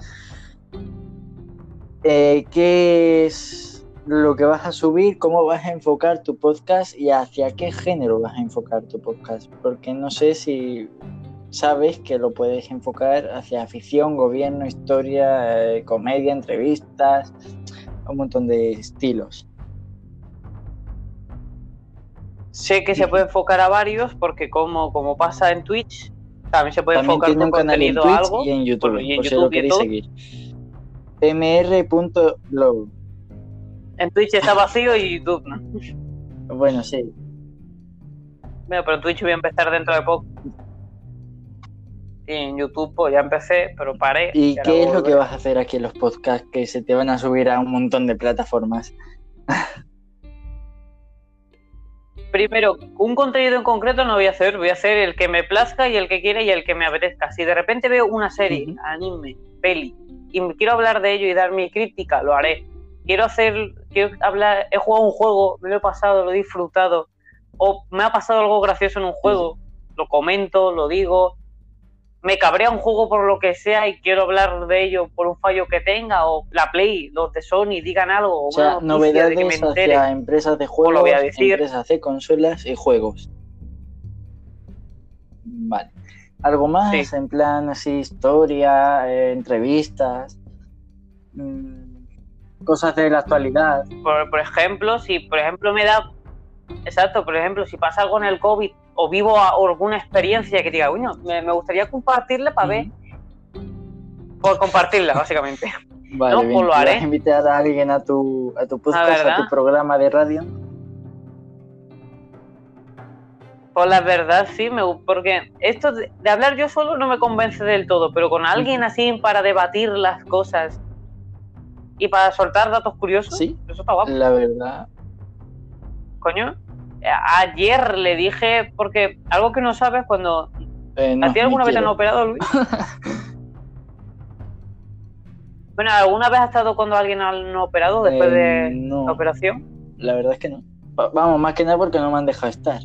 ¿Qué es lo que vas a subir? ¿Cómo vas a enfocar tu podcast? ¿Y hacia qué género vas a enfocar tu podcast? Porque no sé si sabes que lo puedes enfocar hacia ficción, gobierno, historia, comedia, entrevistas, un montón de estilos. Sé que se puede enfocar a varios porque como, como pasa en Twitch, también se puede enfocar por contenido a algo. Y en YouTube, por, si lo queréis seguir. mr.blog. En Twitch está vacío y YouTube no. Bueno, sí. Bueno, pero en Twitch voy a empezar dentro de poco. Y en YouTube pues ya empecé, pero paré. ¿Y qué es lo que vas a hacer aquí en los podcasts que se te van a subir a un montón de plataformas? primero, un contenido en concreto no voy a hacer, voy a hacer el que me plazca y el que quiera y el que me apetezca. Si de repente veo una serie, anime, peli, y quiero hablar de ello y dar mi crítica, lo haré. Quiero hacer, quiero hablar, he jugado un juego, me lo he pasado, lo he disfrutado, o me ha pasado algo gracioso en un juego, lo comento, lo digo, me cabrea un juego por lo que sea y quiero hablar de ello por un fallo que tenga, o la Play, los de Sony digan algo, o sea, novedades de hacia empresas de juegos, lo voy a decir. empresas de consolas y juegos. Vale. ¿Algo más? En plan así, historia, eh, entrevistas, mm, cosas de la actualidad. Por, por ejemplo, si por ejemplo me da... Exacto, por ejemplo, si pasa algo en el COVID o vivo alguna experiencia que diga, bueno, me, gustaría compartirla para ver. Por compartirla, básicamente. Vale, ¿No? Pues lo haré. ¿Vas a invitar a alguien a tu, a tu podcast, a tu programa de radio? Pues la verdad, sí, me, porque esto de, hablar yo solo no me convence del todo, pero con alguien así para debatir las cosas y para soltar datos curiosos, sí, eso está guapo. La verdad. Coño, ayer le dije, porque algo que no sabes cuando... Eh, ¿A ti alguna vez te han operado, Luis? bueno, ¿alguna vez has estado cuando alguien ha operado después de eh, la operación? La verdad es que no. Vamos, más que nada porque no me han dejado estar.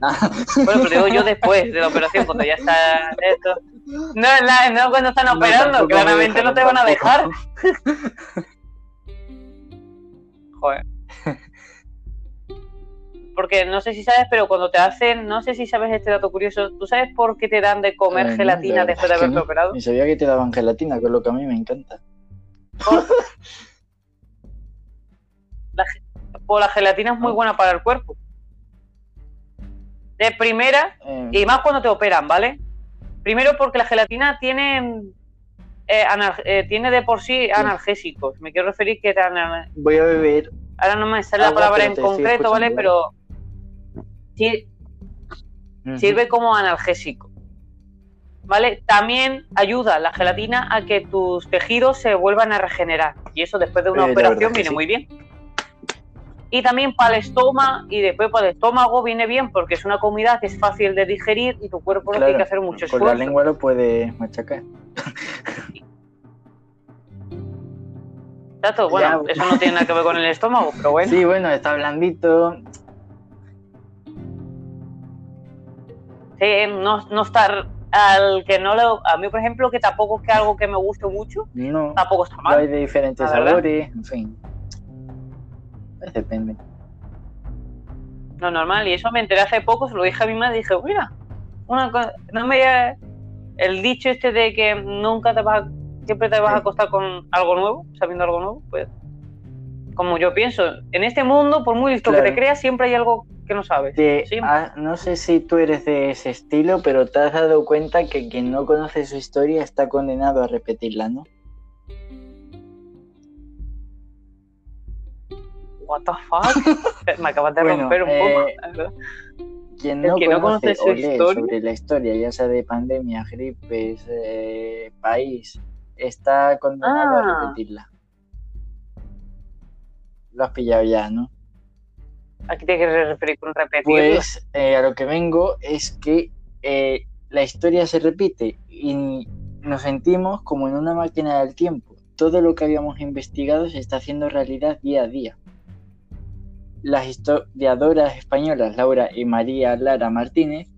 bueno, pero digo yo después de la operación, cuando ya está esto. No, no, cuando están operando, claramente no te van a dejar. Joder. Porque no sé si sabes, pero cuando te hacen, no sé si sabes este dato curioso, ¿tú sabes por qué te dan de comer eh, gelatina después de haberte operado? Ni sabía que te daban gelatina, que es lo que a mí me encanta. La, pues la gelatina es muy buena para el cuerpo. De primera, eh. y más cuando te operan, ¿vale? Primero porque la gelatina tiene eh, eh, tiene de por sí analgésicos. Me quiero referir que Voy a beber. ahora no me sale la palabra en concreto, ¿vale? Pero sí, sirve como analgésico. ¿Vale? También ayuda la gelatina a que tus tejidos se vuelvan a regenerar. Y eso después de una Eh, operación viene sí. muy bien. Y también para el estómago y después para el estómago viene bien porque es una comida que es fácil de digerir y tu cuerpo no tiene que hacer mucho con la esfuerzo. lengua lo puede machacar. Exacto, bueno, Ya. eso no tiene nada que ver con el estómago, pero bueno. Sí, bueno, está blandito. Sí, no, no estar al que no lo. A mí, por ejemplo, que tampoco es que algo que me guste mucho, No. tampoco está mal. hay de diferentes sabores, en fin. Pues depende. No, normal. Y eso me enteré hace poco, se lo dije a mi madre y dije, mira, una cosa, no me el dicho este de que nunca te vas a, siempre te vas a acostar con algo nuevo, sabiendo algo nuevo, pues como yo pienso, en este mundo, por muy listo que te creas, siempre hay algo que no sabes. Siempre. ah, no sé si tú eres de ese estilo, pero te has dado cuenta que quien no conoce su historia está condenado a repetirla, ¿no? What the fuck? me acabas de Bueno, romper un eh, poco. Quien no, que no conoce o lee historia. sobre la historia, ya sea de pandemia, gripes, eh, país, está condenado Ah. a repetirla. Lo has pillado ya, ¿no? ¿A qué te quieres referir con repetir? Pues eh, a lo que vengo es que eh, la historia se repite y nos sentimos como en una máquina del tiempo. Todo lo que habíamos investigado se está haciendo realidad día a día. Las historiadoras españolas Laura y María Lara Martínez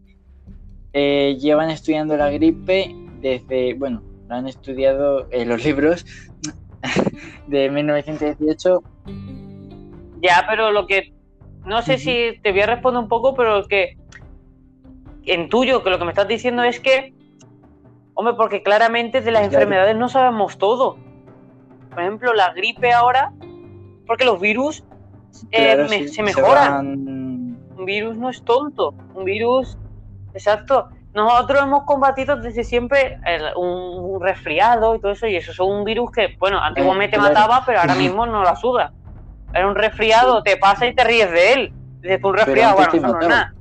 eh, llevan estudiando la gripe desde, bueno, han estudiado en los libros de 1918. Ya, pero lo que. No sé si te voy a responder un poco, pero que. En tuyo, que lo que me estás diciendo es que. Hombre, porque claramente de las Claro. enfermedades no sabemos todo. Por ejemplo, la gripe ahora. Porque los virus eh, Claro, me- sí, se mejoran. van- Un virus no es tonto. Un virus. Exacto. Nosotros hemos combatido desde siempre el- un, un resfriado y todo eso, y eso es un virus que, bueno, antiguamente claro. mataba, pero ahora mismo no la suda. Era un resfriado, te pasa y te ríes de él. Tú un resfriado, bueno, no mataba. nada.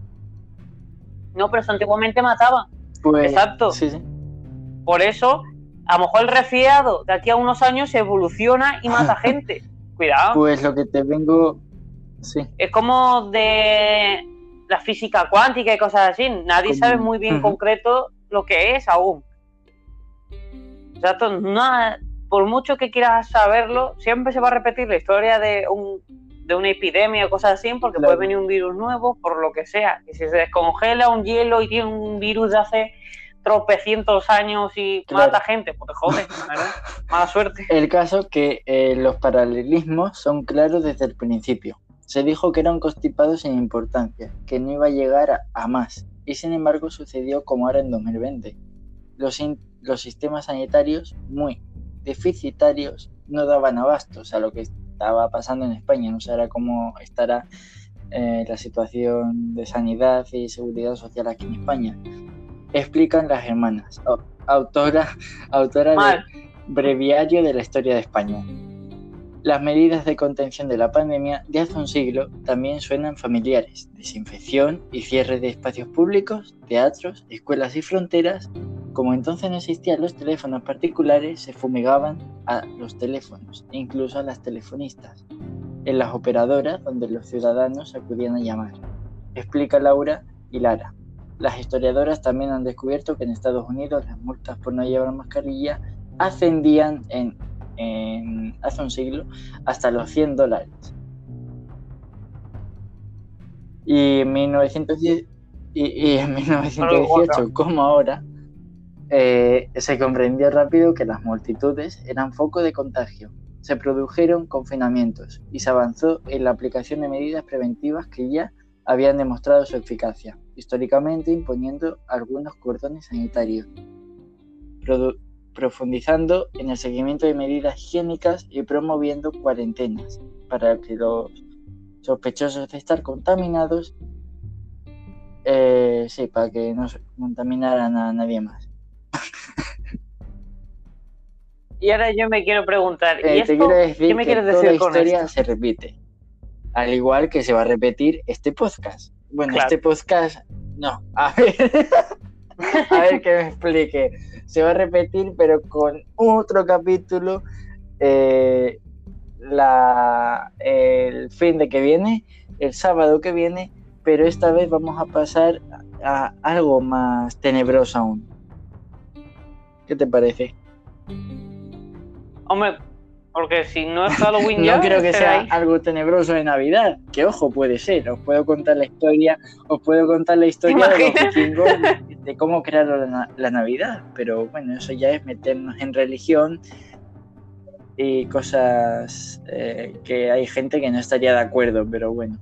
No, pero eso antiguamente mataba. Pues, Exacto. Sí, sí. Por eso, a lo mejor el resfriado de aquí a unos años evoluciona y mata gente. Cuidado. Pues lo que te vengo. Sí. es como de la física cuántica y cosas así. Nadie Como- sabe muy bien concreto lo que es aún. Exacto, no- por mucho que quieras saberlo, siempre se va a repetir la historia de, un, de una epidemia o cosas así, porque Claro. puede venir un virus nuevo, por lo que sea. Y si se descongela un hielo y tiene un virus de hace tropecientos años y Claro. mata gente, pues te jodes, ¿verdad? Mala suerte. El caso que eh, los paralelismos son claros desde el principio. Se dijo que era un constipado sin importancia, que no iba a llegar a, a más. Y sin embargo sucedió como ahora en 2020. Los, los sistemas sanitarios, muy deficitarios, no daban abastos a lo que estaba pasando en España. No sé ahora cómo estará eh, la situación de sanidad y seguridad social aquí en España. Explican las hermanas, au- autora, autora de Mal. Breviario de la Historia de España. Las medidas de contención de la pandemia de hace un siglo también suenan familiares. Desinfección y cierre de espacios públicos, teatros, escuelas y fronteras. Como entonces no existían los teléfonos particulares, se fumigaban a los teléfonos, e incluso a las telefonistas, en las operadoras donde los ciudadanos acudían a llamar. Explica Laura y Lara. Las historiadoras también han descubierto que en Estados Unidos las multas por no llevar mascarilla ascendían en, en- hace un siglo hasta los 100 dólares. Y en, 1910 y, y en 1918, como ahora, eh, se comprendió rápido que las multitudes eran foco de contagio. Se produjeron confinamientos y se avanzó en la aplicación de medidas preventivas que ya habían demostrado su eficacia, históricamente imponiendo algunos cordones sanitarios, profundizando en el seguimiento de medidas higiénicas y promoviendo cuarentenas para que los sospechosos de estar contaminados, eh, sí, para que no se contaminaran a nadie más. Y ahora yo me quiero preguntar, ¿y Eh, esto te quiero decir qué me que quieres toda decir con historia esto? se repite. Al igual que se va a repetir este podcast. Bueno, Claro. este podcast, no. A ver, a ver que me explique. Se va a repetir, pero con otro capítulo eh, la, el fin de que viene, el sábado que viene, pero esta vez vamos a pasar a algo más tenebroso aún. ¿Qué te parece? Hombre, porque si no es Halloween ya, No creo que sea ahí. algo tenebroso de Navidad. Que ojo, puede ser. Os puedo contar la historia, os puedo contar la historia de los vikingos, de cómo crearon la, na- la Navidad. Pero bueno, eso ya es meternos en religión y cosas eh, que hay gente que no estaría de acuerdo, pero bueno.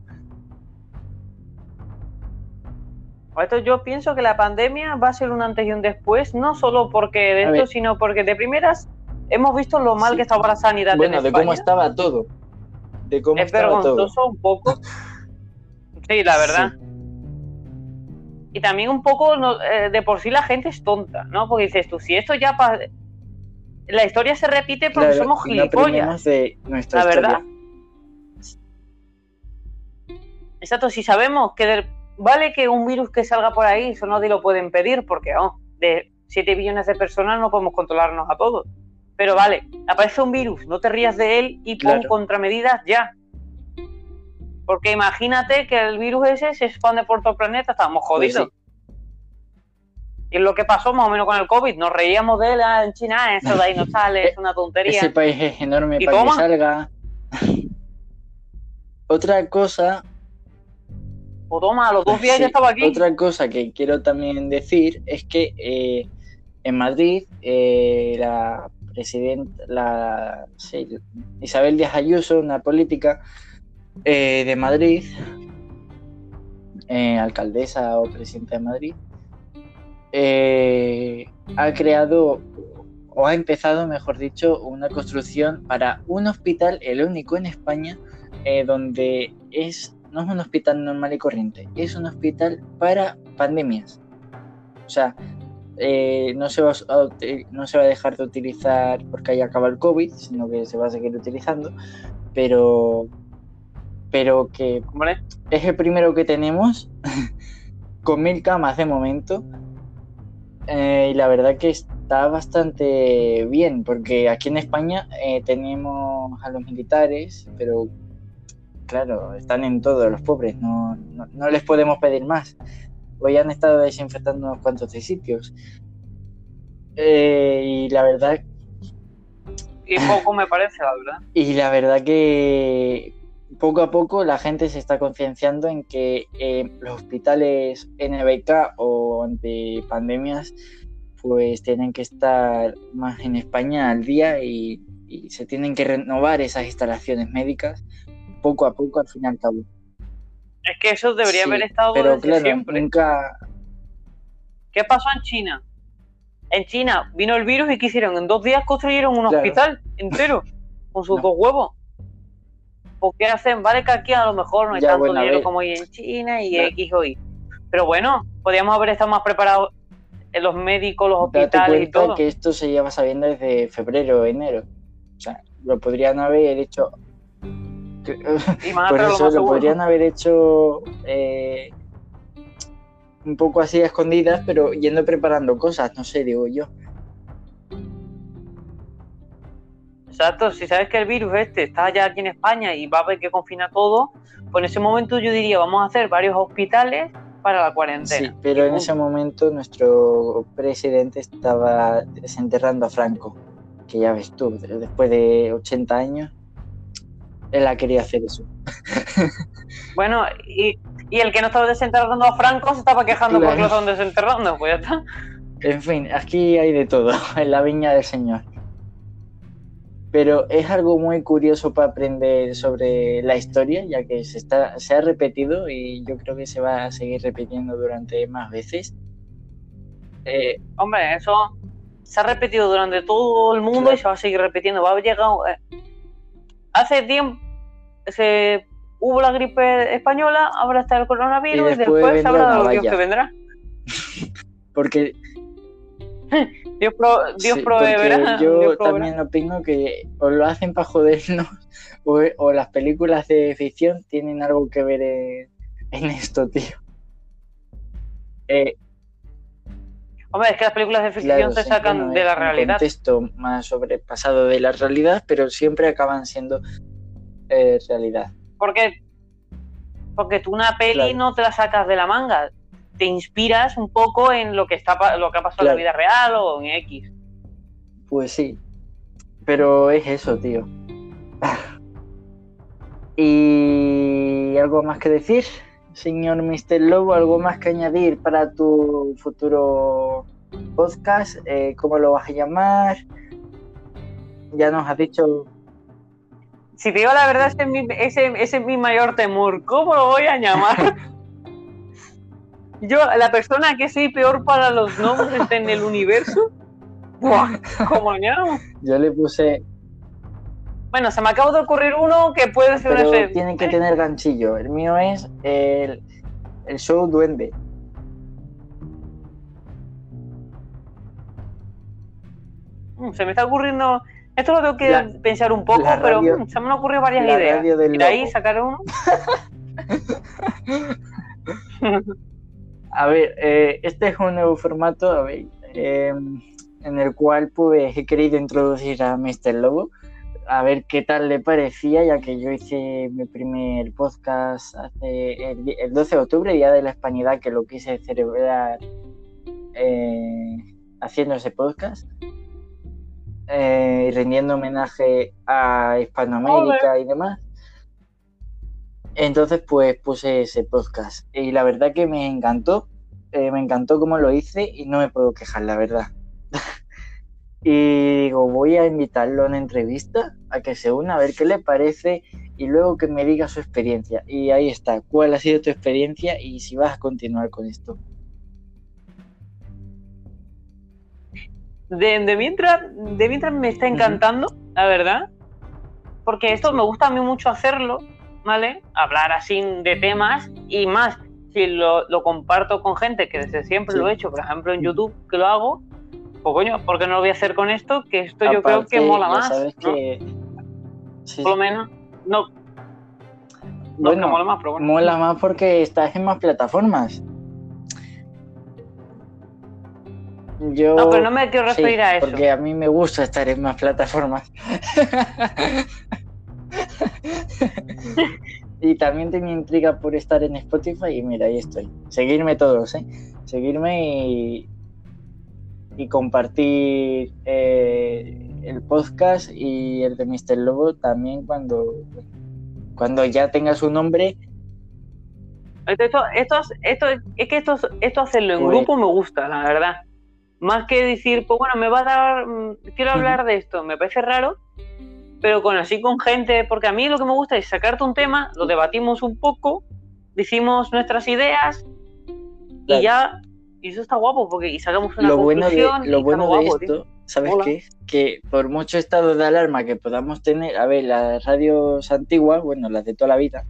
Esto yo pienso que la pandemia va a ser un antes y un después, no solo porque de A esto, ver. sino porque de primeras hemos visto lo mal Sí. que estaba la sanidad Bueno, en de España. cómo estaba todo. De cómo es estaba todo. vergonzoso un poco. Sí, la verdad. Sí. Y también un poco eh, de por sí la gente es tonta, ¿no? Porque dices tú, si esto ya la historia se repite porque Claro, somos gilipollas. aprendemos de nuestra La historia. verdad. Exacto, si sabemos que del- vale que un virus que salga por ahí, eso nadie lo puede impedir, porque oh, de 7 billones de personas no podemos controlarnos a todos. Pero vale, aparece un virus, no te rías de él y pon Claro. contramedidas ya. Porque imagínate que el virus ese se expande por todo el planeta, estamos Pues jodidos. Y es lo que pasó más o menos con el COVID. Nos reíamos de él ah, en China, ah, eso de ahí no sale, es una tontería. Ese país es enorme ¿Y para toma? que salga. Otra cosa, O toma, a los dos días sí, ya estaba aquí. otra cosa que quiero también decir es que eh, en Madrid eh, la presidenta, Isabel Díaz Ayuso, una política eh, de Madrid, eh, alcaldesa o presidenta de Madrid, eh, ha creado o ha empezado, mejor dicho, una construcción para un hospital, el único en España, donde es no es un hospital normal y corriente, es un hospital para pandemias. O sea, eh, no, se va a, no se va a dejar de utilizar porque ahí acaba el COVID, sino que se va a seguir utilizando, pero, pero que Hombre, es el primero que tenemos, con mil camas de momento. eh, y la verdad que está bastante bien, porque aquí en España eh, tenemos a los militares, pero claro, están en todos los pobres, no, no, no les podemos pedir más. Hoy han estado desinfectando unos cuantos de sitios. Eh, y la verdad y poco me parece, la verdad. y la verdad que poco a poco la gente se está concienciando en que eh, los hospitales NBK o ante pandemias pues tienen que estar más en España al día y, y se tienen que renovar esas instalaciones médicas poco a poco al fin y al cabo. Es que eso debería Sí, haber estado Pero desde claro, siempre. nunca... ¿Qué pasó en China? En China vino el virus y ¿qué hicieron? En dos días construyeron un Claro. hospital entero con sus No. dos huevos. ¿Por qué hacen? Vale que aquí a lo mejor no hay Ya, tanto bueno, dinero como hay en China y Claro. X o Y. Pero bueno, podríamos haber estado más preparados en los médicos, los Date hospitales y todo. que esto se lleva sabiendo desde febrero o enero. O sea, lo podrían haber hecho... Y Por lo eso lo podrían haber hecho eh, un poco así a escondidas, pero yendo preparando cosas, no sé, digo yo. Exacto, si sabes que el virus este está ya aquí en España y va a haber que confina todo, pues en ese momento yo diría, vamos a hacer varios hospitales para la Sí, cuarentena. pero Y en ese momento nuestro presidente estaba desenterrando a Franco, que ya ves tú, después de 80 años, él ha querido hacer eso. Bueno, y, y el que no estaba desenterrando a Franco se estaba quejando Claro. porque lo estaban desenterrando, pues ya está. En fin, aquí hay de todo, en la viña del Señor. Pero es algo muy curioso para aprender sobre la historia, ya que se, está, se ha repetido y yo creo que se va a seguir repitiendo durante más veces. Eh, Hombre, eso se ha repetido durante todo el mundo Claro. y se va a seguir repitiendo. Va a llegar. Hace tiempo se, hubo la gripe española, ahora está el coronavirus Y y después después, vendrá sabrá lo que vendrá. porque Dios, pro- Dios. Yo Dios también opino que o lo hacen para jodernos o, o las películas de ficción tienen algo que ver en, en esto, tío. Eh, Hombre, es que las películas de ficción claro, se sacan de la un realidad. contexto más sobrepasado de la realidad, pero siempre acaban siendo eh, realidad. Porque, porque tú una peli Claro. no te la sacas de la manga. Te inspiras un poco en lo que está lo que ha pasado Claro. en la vida real o en X. Pues sí, pero es eso, tío. ¿Y algo más que decir, señor Mr. Lobo? ¿Algo más que añadir para tu futuro podcast? Eh, ¿Cómo lo vas a llamar? Ya nos has dicho... Si te digo la verdad, ese es mi, ese, ese es mi mayor temor. ¿Cómo lo voy a llamar? Yo, la persona que soy peor para los nombres en el universo. Buah, ¿Cómo llamo? Yo le puse... Bueno, se me acaba de ocurrir uno que puede ser un Pero efecto. tiene que tener ganchillo. El mío es el, el show Duende. Mm, Se me está ocurriendo. Esto lo tengo que La- pensar un poco, pero mm, se me han ocurrido varias ideas. de ahí sacar uno. A ver, eh, este es un nuevo formato a ver, eh, en el cual pues he querido introducir a Mr. Lobo, a ver qué tal le parecía, ya que yo hice mi primer podcast hace el, el 12 de octubre, Día de la Hispanidad, que lo quise celebrar eh, haciendo ese podcast, eh, y rindiendo homenaje a Hispanoamérica y demás. Entonces, pues puse ese podcast. Y la verdad que me encantó. eh, me encantó cómo lo hice y no me puedo quejar, la verdad. y digo, voy a invitarlo a una entrevista, a que se una, a ver qué le parece y luego que me diga su experiencia. Y ahí está, cuál ha sido tu experiencia y si vas a continuar con esto. De, de mientras, de mientras me está encantando, la verdad. Porque esto me gusta a mí mucho hacerlo, ¿vale? Hablar así de temas y más si lo, lo comparto con gente que desde siempre Sí. lo he hecho, por ejemplo en YouTube, que lo hago, pues coño, ¿por qué no lo voy a hacer con esto? Que esto yo creo que mola más. sabes ¿no? que... Sí, Por lo menos, no, no bueno, mola más, pero bueno. mola más porque estás en más plataformas. Yo... No, pero no me quiero Sí, referir a eso. Porque a mí me gusta estar en más plataformas. y también tenía intriga por estar en Spotify y mira, ahí estoy. Seguirme todos, ¿eh? Seguirme y, y compartir eh, el podcast y el de Mr. Lobo también cuando, cuando ya tenga su nombre. Esto, esto, esto, esto- es que esto, esto hacerlo en Pues- grupo me gusta, la verdad. Más que decir, pues bueno, me va a dar, mm, quiero hablar de esto, me parece raro, pero con así con gente, porque a mí lo que me gusta es sacarte un tema, lo debatimos un poco, decimos nuestras ideas Claro. y ya, y eso está guapo, porque y sacamos una lo bueno de, conclusión lo bueno de guapo, tío. esto, ¿sabes qué? es? Que por mucho estado de alarma que podamos tener, a ver, las radios antiguas, bueno, las de toda la vida,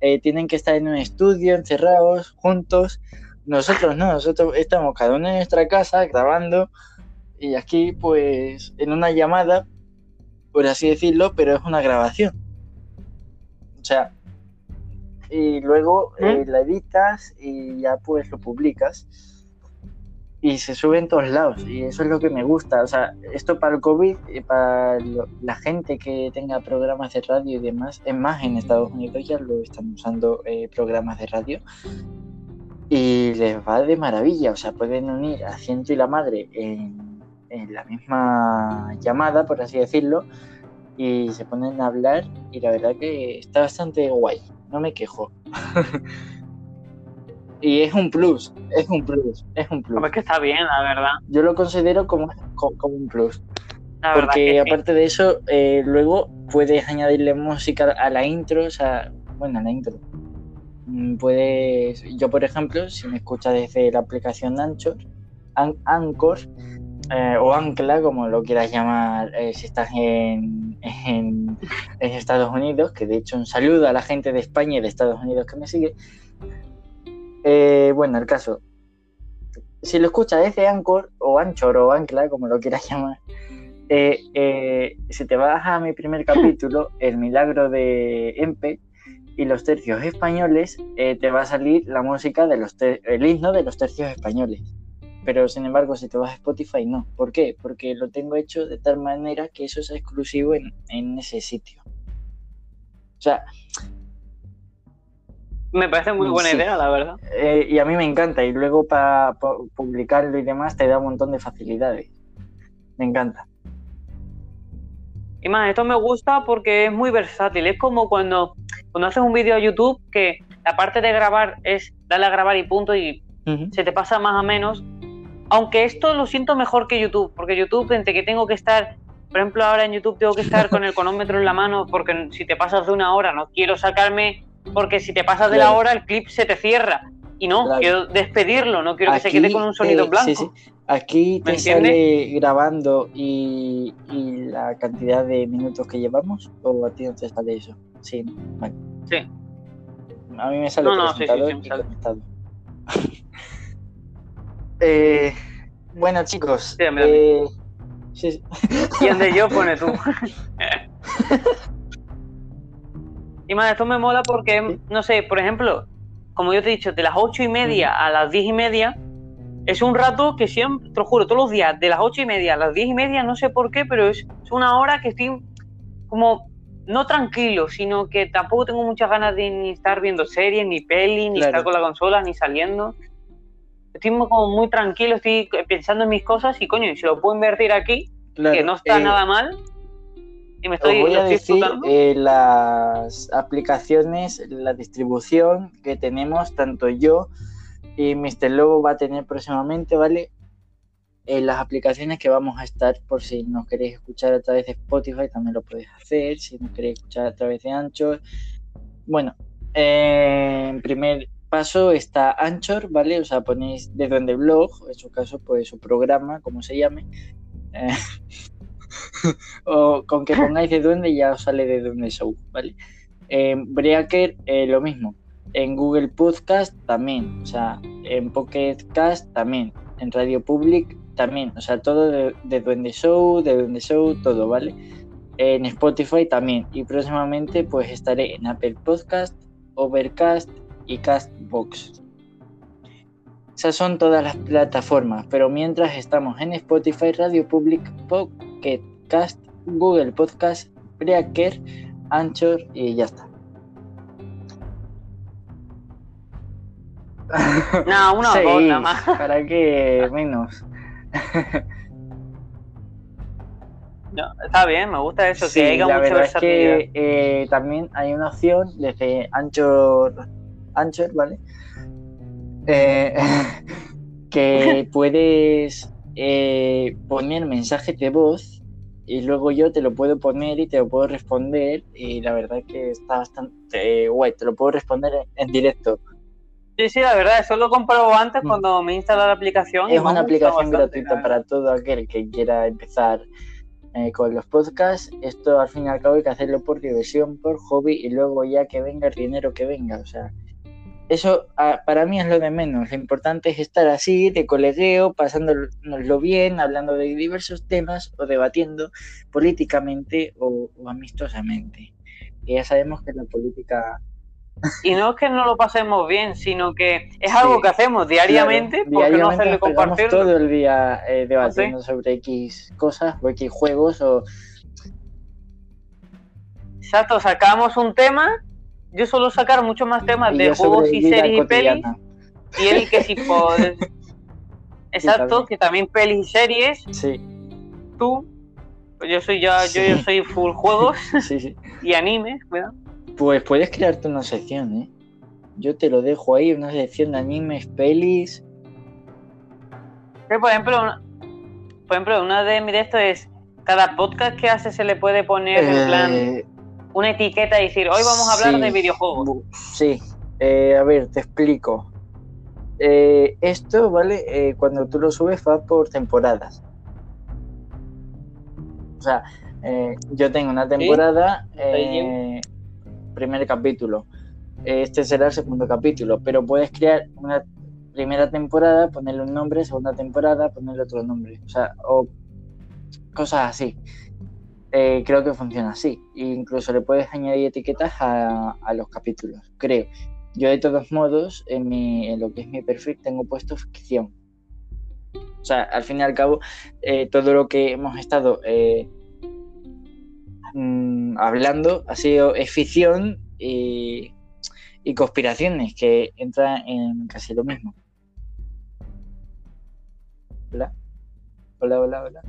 eh, tienen que estar en un estudio, encerrados, juntos. Nosotros no, nosotros estamos cada uno en nuestra casa grabando y aquí pues en una llamada, por así decirlo, pero es una grabación. O sea, y luego eh, la editas y ya pues lo publicas y se sube en todos lados y eso es lo que me gusta. O sea, esto para el COVID para lo- la gente que tenga programas de radio y demás, es más, en Estados Unidos ya lo están usando eh, programas de radio y les va de maravilla. O sea, pueden unir a Ciento y la Madre en, en la misma llamada, por así decirlo, y se ponen a hablar y la verdad que está bastante guay. No me quejo. y es un plus, es un plus, es un plus Hombre, es que está bien, la verdad. yo lo considero como, co- como un plus. La Porque sí. aparte de eso, eh, luego puedes añadirle música a la intro, o sea, bueno, a la intro. Mm, Puedes, yo por ejemplo, si me escuchas desde la aplicación Anchor, An- Anchor, eh, o Ancla, como lo quieras llamar, eh, si estás en, en, en Estados Unidos, que de hecho un saludo a la gente de España y de Estados Unidos que me sigue. Eh, bueno, el caso, si lo escuchas desde Anchor o Anchor o Ancla, como lo quieras llamar, eh, eh, si te vas a mi primer capítulo, El milagro de Empe y los tercios españoles, te va a salir la música de los el himno de los tercios españoles. Pero sin embargo, si te vas a Spotify, no. ¿Por qué? Porque lo tengo hecho de tal manera que eso es exclusivo en, en ese sitio. O sea, me parece muy buena idea, la verdad. Eh, y a mí me encanta. Y luego para publicarlo y demás te da un montón de facilidades. Me encanta. Y más, esto me gusta porque es muy versátil. Es como cuando, cuando haces un vídeo a YouTube que la parte de grabar es darle a grabar y punto y se te pasa más o menos. Aunque esto lo siento mejor que YouTube, porque YouTube, entre que tengo que estar, por ejemplo, ahora en YouTube tengo que estar con el cronómetro en la mano, porque si te pasas de una hora no quiero sacarme porque si te pasas de la hora el clip se te cierra. Y no, quiero despedirlo, no quiero que se quede con un sonido blanco. Sí, sí. Aquí te sale grabando y, la cantidad de minutos que llevamos, o a ti no te sale eso. Sí, vale. Sí. A mí me sale no, no, sí, sí, eh, bueno, chicos. Sí, eh, sí, ¿Quién de yo pone tú? Y más, esto me mola porque, no sé, por ejemplo, como yo te he dicho, de las ocho y media a las diez y media, es un rato que siempre, te lo juro, todos los días, de las ocho y media a las diez y media, no sé por qué, pero es, una hora que estoy como no tranquilo, sino que tampoco tengo muchas ganas de ni estar viendo series, ni peli, ni estar con la consola, ni saliendo. Estoy como muy tranquilo, estoy pensando en mis cosas y coño, si lo puedo invertir aquí, que no está eh, nada mal, me estoy, voy a decir eh, las aplicaciones, la distribución que tenemos, tanto yo y Mr. Lobo va a tener próximamente, ¿vale? Eh, las aplicaciones que vamos a estar, por si nos queréis escuchar a través de Spotify, también lo podéis hacer, si nos queréis escuchar a través de Anchor. Bueno, eh, en primer paso está Anchor, ¿vale? O sea, ponéis de donde blog, en su caso, pues su programa, como se llame. o con que pongáis de duende ya os sale de Duende Show, ¿vale? En Breaker eh, lo mismo. En Google Podcast también. O sea, en Pocket Cast también. En Radio Public también. O sea, todo de, de Duende Show, de Duende Show, todo, ¿vale? En Spotify también. Y próximamente pues estaré en Apple Podcast, Overcast y Castbox. Esas son todas las plataformas, pero mientras estamos en Spotify, Radio Public, Pocket Cast, Google Podcast, Breaker, Anchor y ya está. No, una sí, más. ¿Para qué menos? No, está bien, me gusta eso, sí, que haya la verdad es que eh, también hay una opción desde Anchor, Anchor, ¿vale? Eh, que puedes eh, poner mensajes de voz y luego yo te lo puedo poner y te lo puedo responder y la verdad es que está bastante guay, te lo puedo responder en, directo. Sí, sí, la verdad, eso lo comprobó antes mm. cuando me instalé la aplicación. Es una aplicación gratuita para todo aquel que quiera empezar eh, con los podcasts. Esto al fin y al cabo hay que hacerlo por diversión, por hobby y luego ya que venga el dinero que venga. O sea, eso ah, para mí es lo de menos. Lo importante es estar así, de colegueo, pasándonoslo bien, hablando de diversos temas o debatiendo políticamente o, amistosamente. Y ya sabemos que la política... Y no es que no lo pasemos bien, sino que es algo que hacemos diariamente, porque no hacerle compartir. todo el día eh, debatiendo sobre X cosas o X juegos o... Exacto, sacamos un tema yo suelo sacar mucho más temas de juegos y series y pelis. Y él que si puede... Exacto, que también pelis y series. Sí. Tú, pues yo soy ya, yo, yo, soy full juegos sí, sí. y animes, ¿verdad? Pues puedes crearte una sección, ¿eh? Yo te lo dejo ahí, una sección de animes, pelis. por ejemplo, una, por ejemplo, una de mis de esto es cada podcast que hace se le puede poner en plan eh, una etiqueta y decir, hoy vamos a hablar de videojuegos. Sí, eh, a ver, te explico. Eh, esto, ¿vale? Eh, cuando tú lo subes va por temporadas. O sea, yo tengo una temporada, primer capítulo. Este será el segundo capítulo, pero puedes crear una, primera temporada, ponerle un nombre, segunda temporada, ponerle otro nombre. O sea, o cosas así. Eh, creo que funciona así. incluso le puedes añadir etiquetas a, los capítulos, creo. Yo de todos modos, en, mi, en lo que es mi perfil, tengo puesto ficción. O sea, al fin y al cabo, eh, todo lo que hemos estado eh, mm, hablando ha sido ficción y, y conspiraciones, que entran en casi lo mismo. Hola. Hola, hola, hola.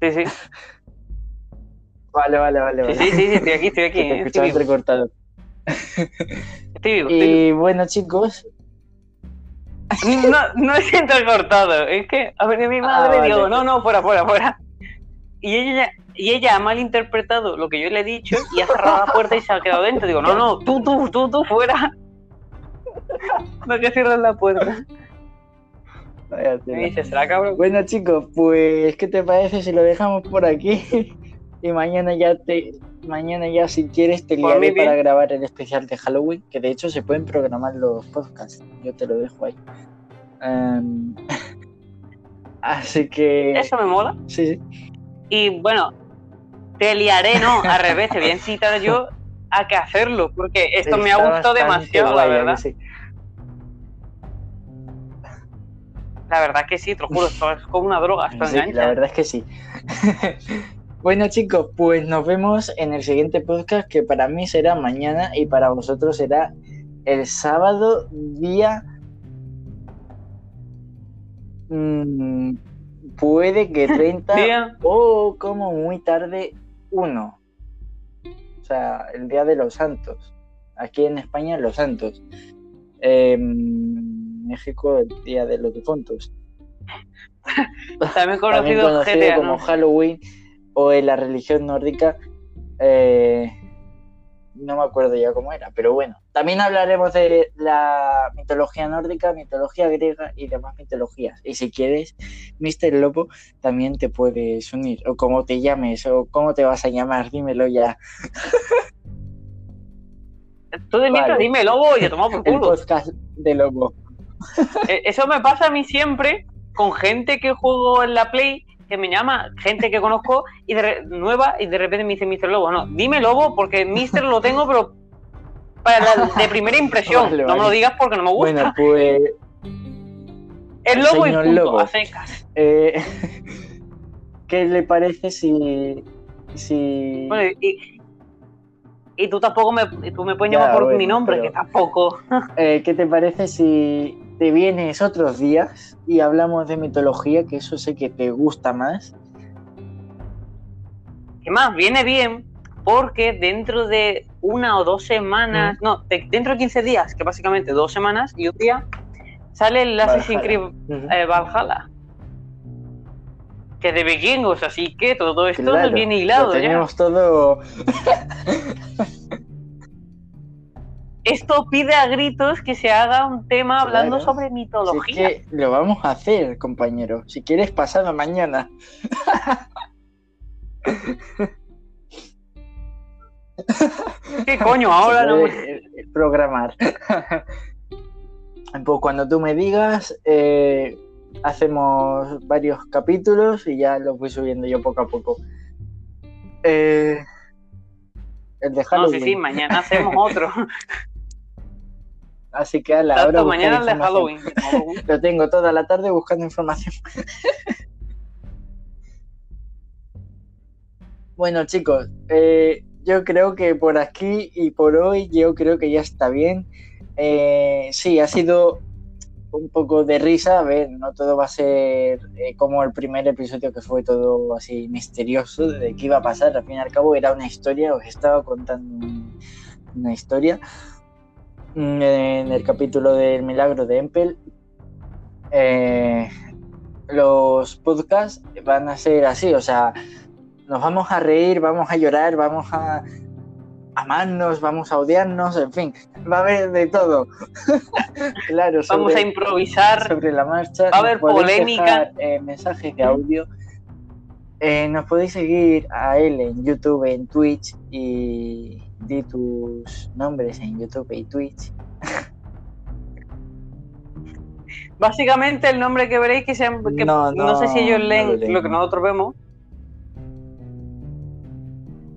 Sí, sí. Vale, vale, vale. vale. Sí, sí, sí, estoy aquí, estoy aquí. Te escuchaba entrecortado. Estoy vivo. Estoy y bueno, chicos. No, no es entrecortado, es que ha venido mi ah, madre y digo, no, no, fuera, fuera, fuera. Y ella, y ella ha malinterpretado lo que yo le he dicho y ha cerrado la puerta y se ha quedado dentro. Digo, no, no, tú, tú, tú, tú, fuera. No que cierres la puerta. Me dice, ¿será cabrón? Bueno, chicos, pues, ¿qué te parece si lo dejamos por aquí? Y mañana ya te mañana ya si quieres te liaré para grabar el especial de Halloween, que de hecho se pueden programar los podcasts. Yo te lo dejo ahí. Em, así que eso me mola. Sí, sí. Y bueno, te liaré, no, al revés, te voy a incitar yo a que hacerlo, porque esto me ha gustado demasiado, la verdad. La verdad que sí, te lo juro, esto es como una droga, esto sí, La verdad es que sí. Bueno chicos, pues nos vemos en el siguiente podcast que para mí será mañana y para vosotros será el sábado día... Mm, puede que 30 o como muy tarde 1. O sea, el día de los santos. Aquí en España los santos. En México el día de los difuntos. También conocido, como Halloween o en la religión nórdica, eh, no me acuerdo ya cómo era, pero bueno. También hablaremos de la mitología nórdica, mitología griega y demás mitologías. Y si quieres, Mr. Lobo, también te puedes unir. O cómo te llames, o cómo te vas a llamar, dímelo ya. Tú de mientras dime Lobo y te tomo por culo. El podcast de Lobo. Eh, eso me pasa a mí siempre con gente que juego en la Play que me llama, gente que conozco y de nueva y de repente me dice Mr. Lobo. No, dime Lobo porque Mr. lo tengo, pero para de primera impresión. no me lo digas porque no me gusta. Bueno, pues. El lobo y punto, a secas. Eh, ¿Qué le parece si. si... Bueno, y, y tú tampoco me, tú me puedes llamar por mi nombre, que tampoco. Eh, ¿Qué te parece si te vienes otros días y hablamos de mitología, que eso sé que te gusta más. ¿Qué más? Viene bien porque dentro de una o dos semanas, no, dentro de 15 días, que básicamente dos semanas y un día, sale el Assassin's Creed eh, Valhalla. Que de vikingos, así que todo esto viene hilado. tenemos todo. esto pide a gritos que se haga un tema hablando sobre mitología. que lo vamos a hacer, compañero. Si quieres, pasado mañana. ¿Qué coño? Ahora no. Programar. pues cuando tú me digas, eh, hacemos varios capítulos y ya los voy subiendo yo poco a poco. Eh, el de No, sí, sí, mañana hacemos otro. Así que a la hora. mañana de Halloween. Lo tengo toda la tarde buscando información. bueno, chicos, eh, yo creo que por aquí y por hoy, yo creo que ya está bien. Eh, sí, ha sido un poco de risa. A ver, no todo va a ser eh, como el primer episodio que fue todo así misterioso de qué iba a pasar. Al fin y al cabo, era una historia, os estaba contando una historia en el capítulo del milagro de Empel, eh, los podcasts van a ser así, o sea, nos vamos a reír, vamos a llorar, vamos a amarnos, vamos a odiarnos, en fin, va a haber de todo. claro, vamos a improvisar sobre la marcha. Va a haber polémica. Eh, mensajes de audio. Eh, nos podéis seguir a él en YouTube, en Twitch y di tus nombres en YouTube y Twitch. Básicamente el nombre que veréis que, sea, que no, No, sé si ellos no leen lo lo, leemos. que nosotros vemos.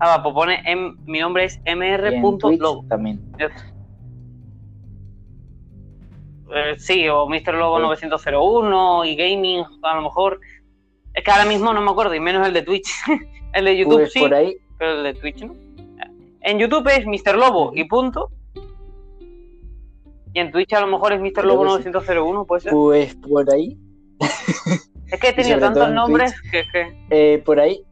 Ah, va, pues pone em- mi nombre es mr.lobo. también. Eh, sí, o Mr. Lobo Sí. 901 y gaming, a lo mejor. Es que ahora mismo no me acuerdo, y menos el de Twitch. el de YouTube Pues sí, por ahí, pero el de Twitch no. En YouTube es Mr. Lobo y punto. Y en Twitch a lo mejor es Mr. Creo Lobo que sí. 901, puede ser. pues por ahí, Es que he tenido tantos nombres que, que- eh, por ahí,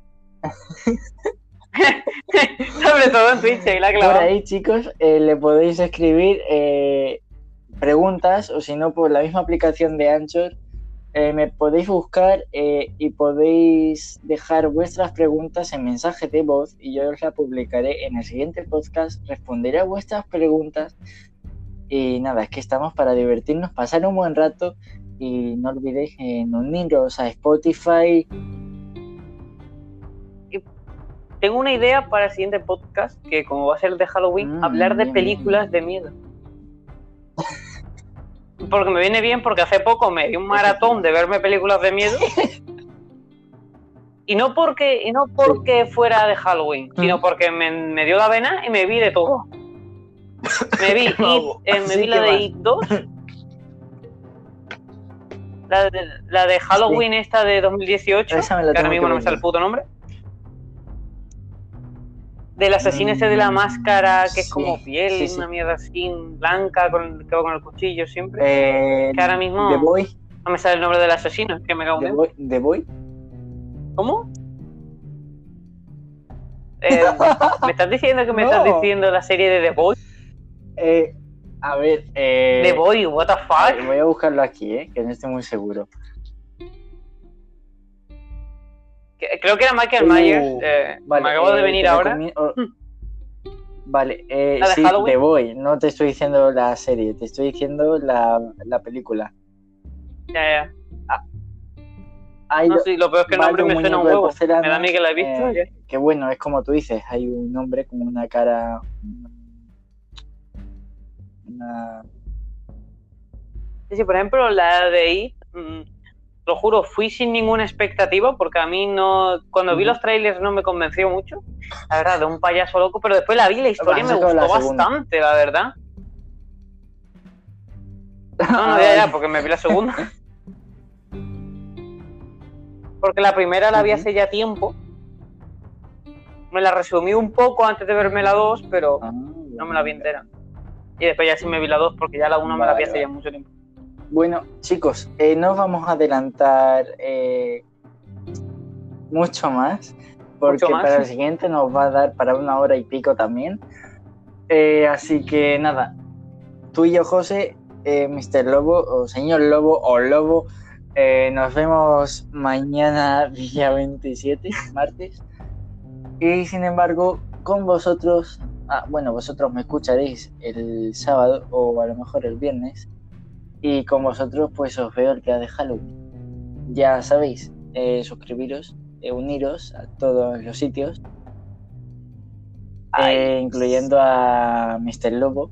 Sobre todo en Twitch, ahí la por clavado. ahí, chicos, eh, le podéis escribir eh, preguntas o si no, por la misma aplicación de Anchor, eh, me podéis buscar y podéis dejar vuestras preguntas en mensaje de voz y yo os la publicaré en el siguiente podcast, responderé a vuestras preguntas y nada, es que estamos para divertirnos, pasar un buen rato y no olvidéis en uniros a Spotify. Tengo una idea para el siguiente podcast, que como va a ser de Halloween, Mm, hablar de películas de miedo. Porque me viene bien porque hace poco me di un maratón de verme películas de miedo. Y no porque, y no porque fuera de Halloween, sino Mm. porque me, me dio la vena y me vi de todo. Me vi, It, eh, me vi la de. It 2. La de, la de Halloween esta de 2018. Esa me la que ahora mismo no me sale el puto nombre. Del asesino ese de la Mm, máscara, que es como piel, sí, sí. una mierda así, blanca, con, que va con el cuchillo siempre. Eh, Que ahora mismo- The Boy, No me sale el nombre del asesino, es que me cago en. Boy, The Boy. ¿Cómo? Eh, ¿Me estás diciendo que me No. estás diciendo la serie de The Boy? Eh, a ver, eh, The Boy, what the ver, fuck? voy a buscarlo aquí, eh, que no estoy muy seguro. Creo que era Michael Uh, Myers. eh, Vale, me acabo de eh, venir ahora. oh, Vale, eh, ¿La de sí, Halloween? The Boy, no te estoy diciendo la serie, te estoy diciendo la, la película. Ya, ya. Hay No, sí, lo peor es que el nombre me suena un huevo. porcelana, Me da a mí que la he visto. eh, que bueno, es como tú dices, hay un hombre con una cara... Una... Sí, por ejemplo, la de mm, lo juro, fui sin ninguna expectativa porque a mí no. Cuando vi los trailers no me convenció mucho. La verdad, de un payaso loco, pero después la vi la historia me la gustó bastante, la verdad. No, no, ya, ya, porque me vi la segunda. Porque la primera la vi hace ya tiempo. Me la resumí un poco antes de verme la 2, pero Ah, no me la vi entera. Y después ya sí me vi la 2 porque ya la 1 me la vi hace ya mucho tiempo. Bueno, chicos, eh, no vamos a adelantar eh, mucho más, porque Mucho más. para el siguiente nos va a dar para una hora y pico también. Eh, así que nada, tú y yo, José, Mr. Lobo, o señor Lobo, o Lobo, nos vemos mañana, día 27, martes. Y sin embargo, con vosotros, ah, bueno, vosotros me escucharéis el sábado o a lo mejor el viernes. Y con vosotros, pues os veo el día de Halloween. Ya sabéis, eh, suscribiros, eh, uniros a todos los sitios, eh, incluyendo a Mr. Lobo.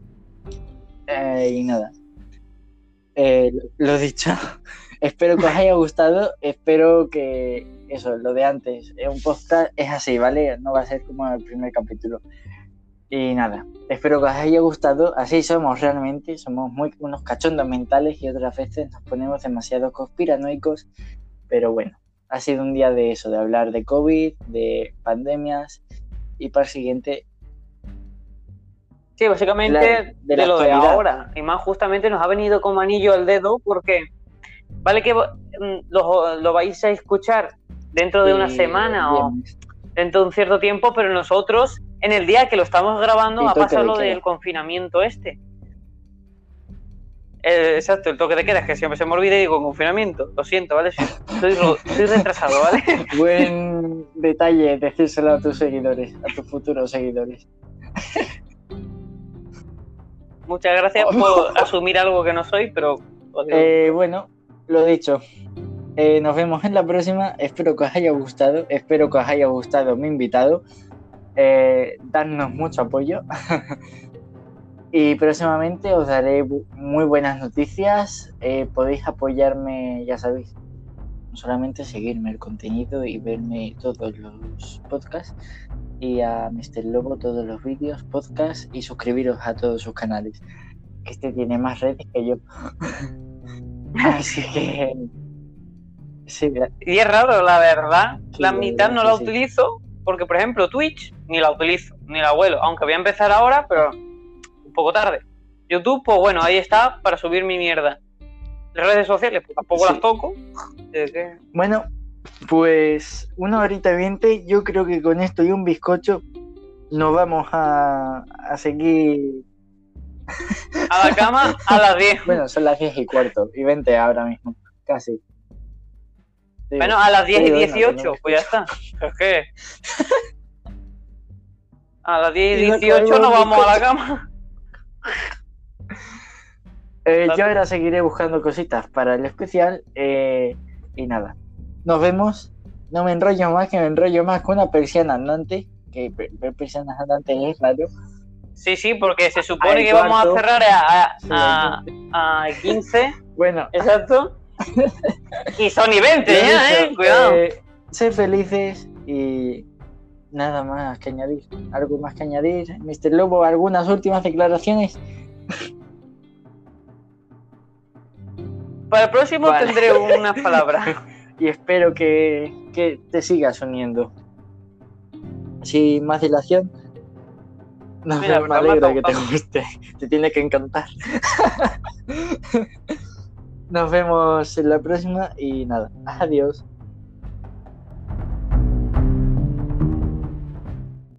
Y nada. Lo dicho, espero que os haya gustado. Espero que eso, lo de antes, un podcast es así, ¿vale? No va a ser como el primer capítulo. Y nada, espero que os haya gustado. Así somos realmente, somos muy unos cachondos mentales y otras veces nos ponemos demasiado conspiranoicos. Pero bueno, ha sido un día de eso, de hablar de COVID, de pandemias y para el siguiente Sí, básicamente La- de, de la lo de ahora. Y más justamente nos ha venido como anillo al dedo porque vale que mm, lo, lo vais a escuchar dentro de una y semana o dentro de un cierto tiempo, pero nosotros en el día que lo estamos grabando ha pasado lo del confinamiento este. Eh, exacto, el toque de queda, es que siempre se me olvida y digo confinamiento. Lo siento, ¿vale? Soy, retrasado, ¿vale? Buen detalle decírselo a tus seguidores, a tus futuros seguidores. Muchas gracias por asumir algo que no soy, pero... Eh, bueno, lo dicho. Eh, nos vemos en la próxima. Espero que os haya gustado. Espero que os haya gustado mi invitado. Eh, darnos mucho apoyo. Y próximamente os daré muy buenas noticias. Eh, podéis apoyarme, ya sabéis, no solamente seguirme el contenido y verme todos los podcasts y a Mr. Lobo todos los vídeos, podcasts y suscribiros a todos sus canales. Que este tiene más redes que yo. Así que... Sí, Y es raro, la verdad. Sí, la mitad no la sí. utilizo porque, por ejemplo, Twitch ni la utilizo, ni la vuelo. Aunque voy a empezar ahora, pero un poco tarde. YouTube, pues bueno, ahí está para subir mi mierda. Las redes sociales, pues tampoco Sí. las toco. ¿De qué? Bueno, pues una horita y veinte, yo creo que con esto y un bizcocho nos vamos a, a seguir. A la cama a las 10. Bueno, son las 10 y cuarto y 20 ahora mismo, casi. Sí. Bueno, a las 10 y Sí, bueno, 18, bueno. pues ya está. Es que. A las 10 y Y no 18 comemos nos vamos a la cama. Eh, yo ahora seguiré buscando cositas para el especial eh, y nada. Nos vemos. No me enrollo más, que me enrollo más con una persiana andante. Que ver persianas andantes es raro. Sí, sí, porque se supone que vamos a cerrar a, a, a, a 15. Bueno, Exacto. Y son y 20 Lo ya, dicho, eh. Cuidado. eh, sed felices y nada más que añadir. ¿Algo más que añadir? Mr. Lobo, ¿algunas últimas declaraciones? Para el próximo Vale. tendré unas palabras. Y espero que, que te sigas uniendo. Sin más dilación. No, Mira, me que te guste. Te tiene que encantar. Nos vemos en la próxima y nada. Adiós.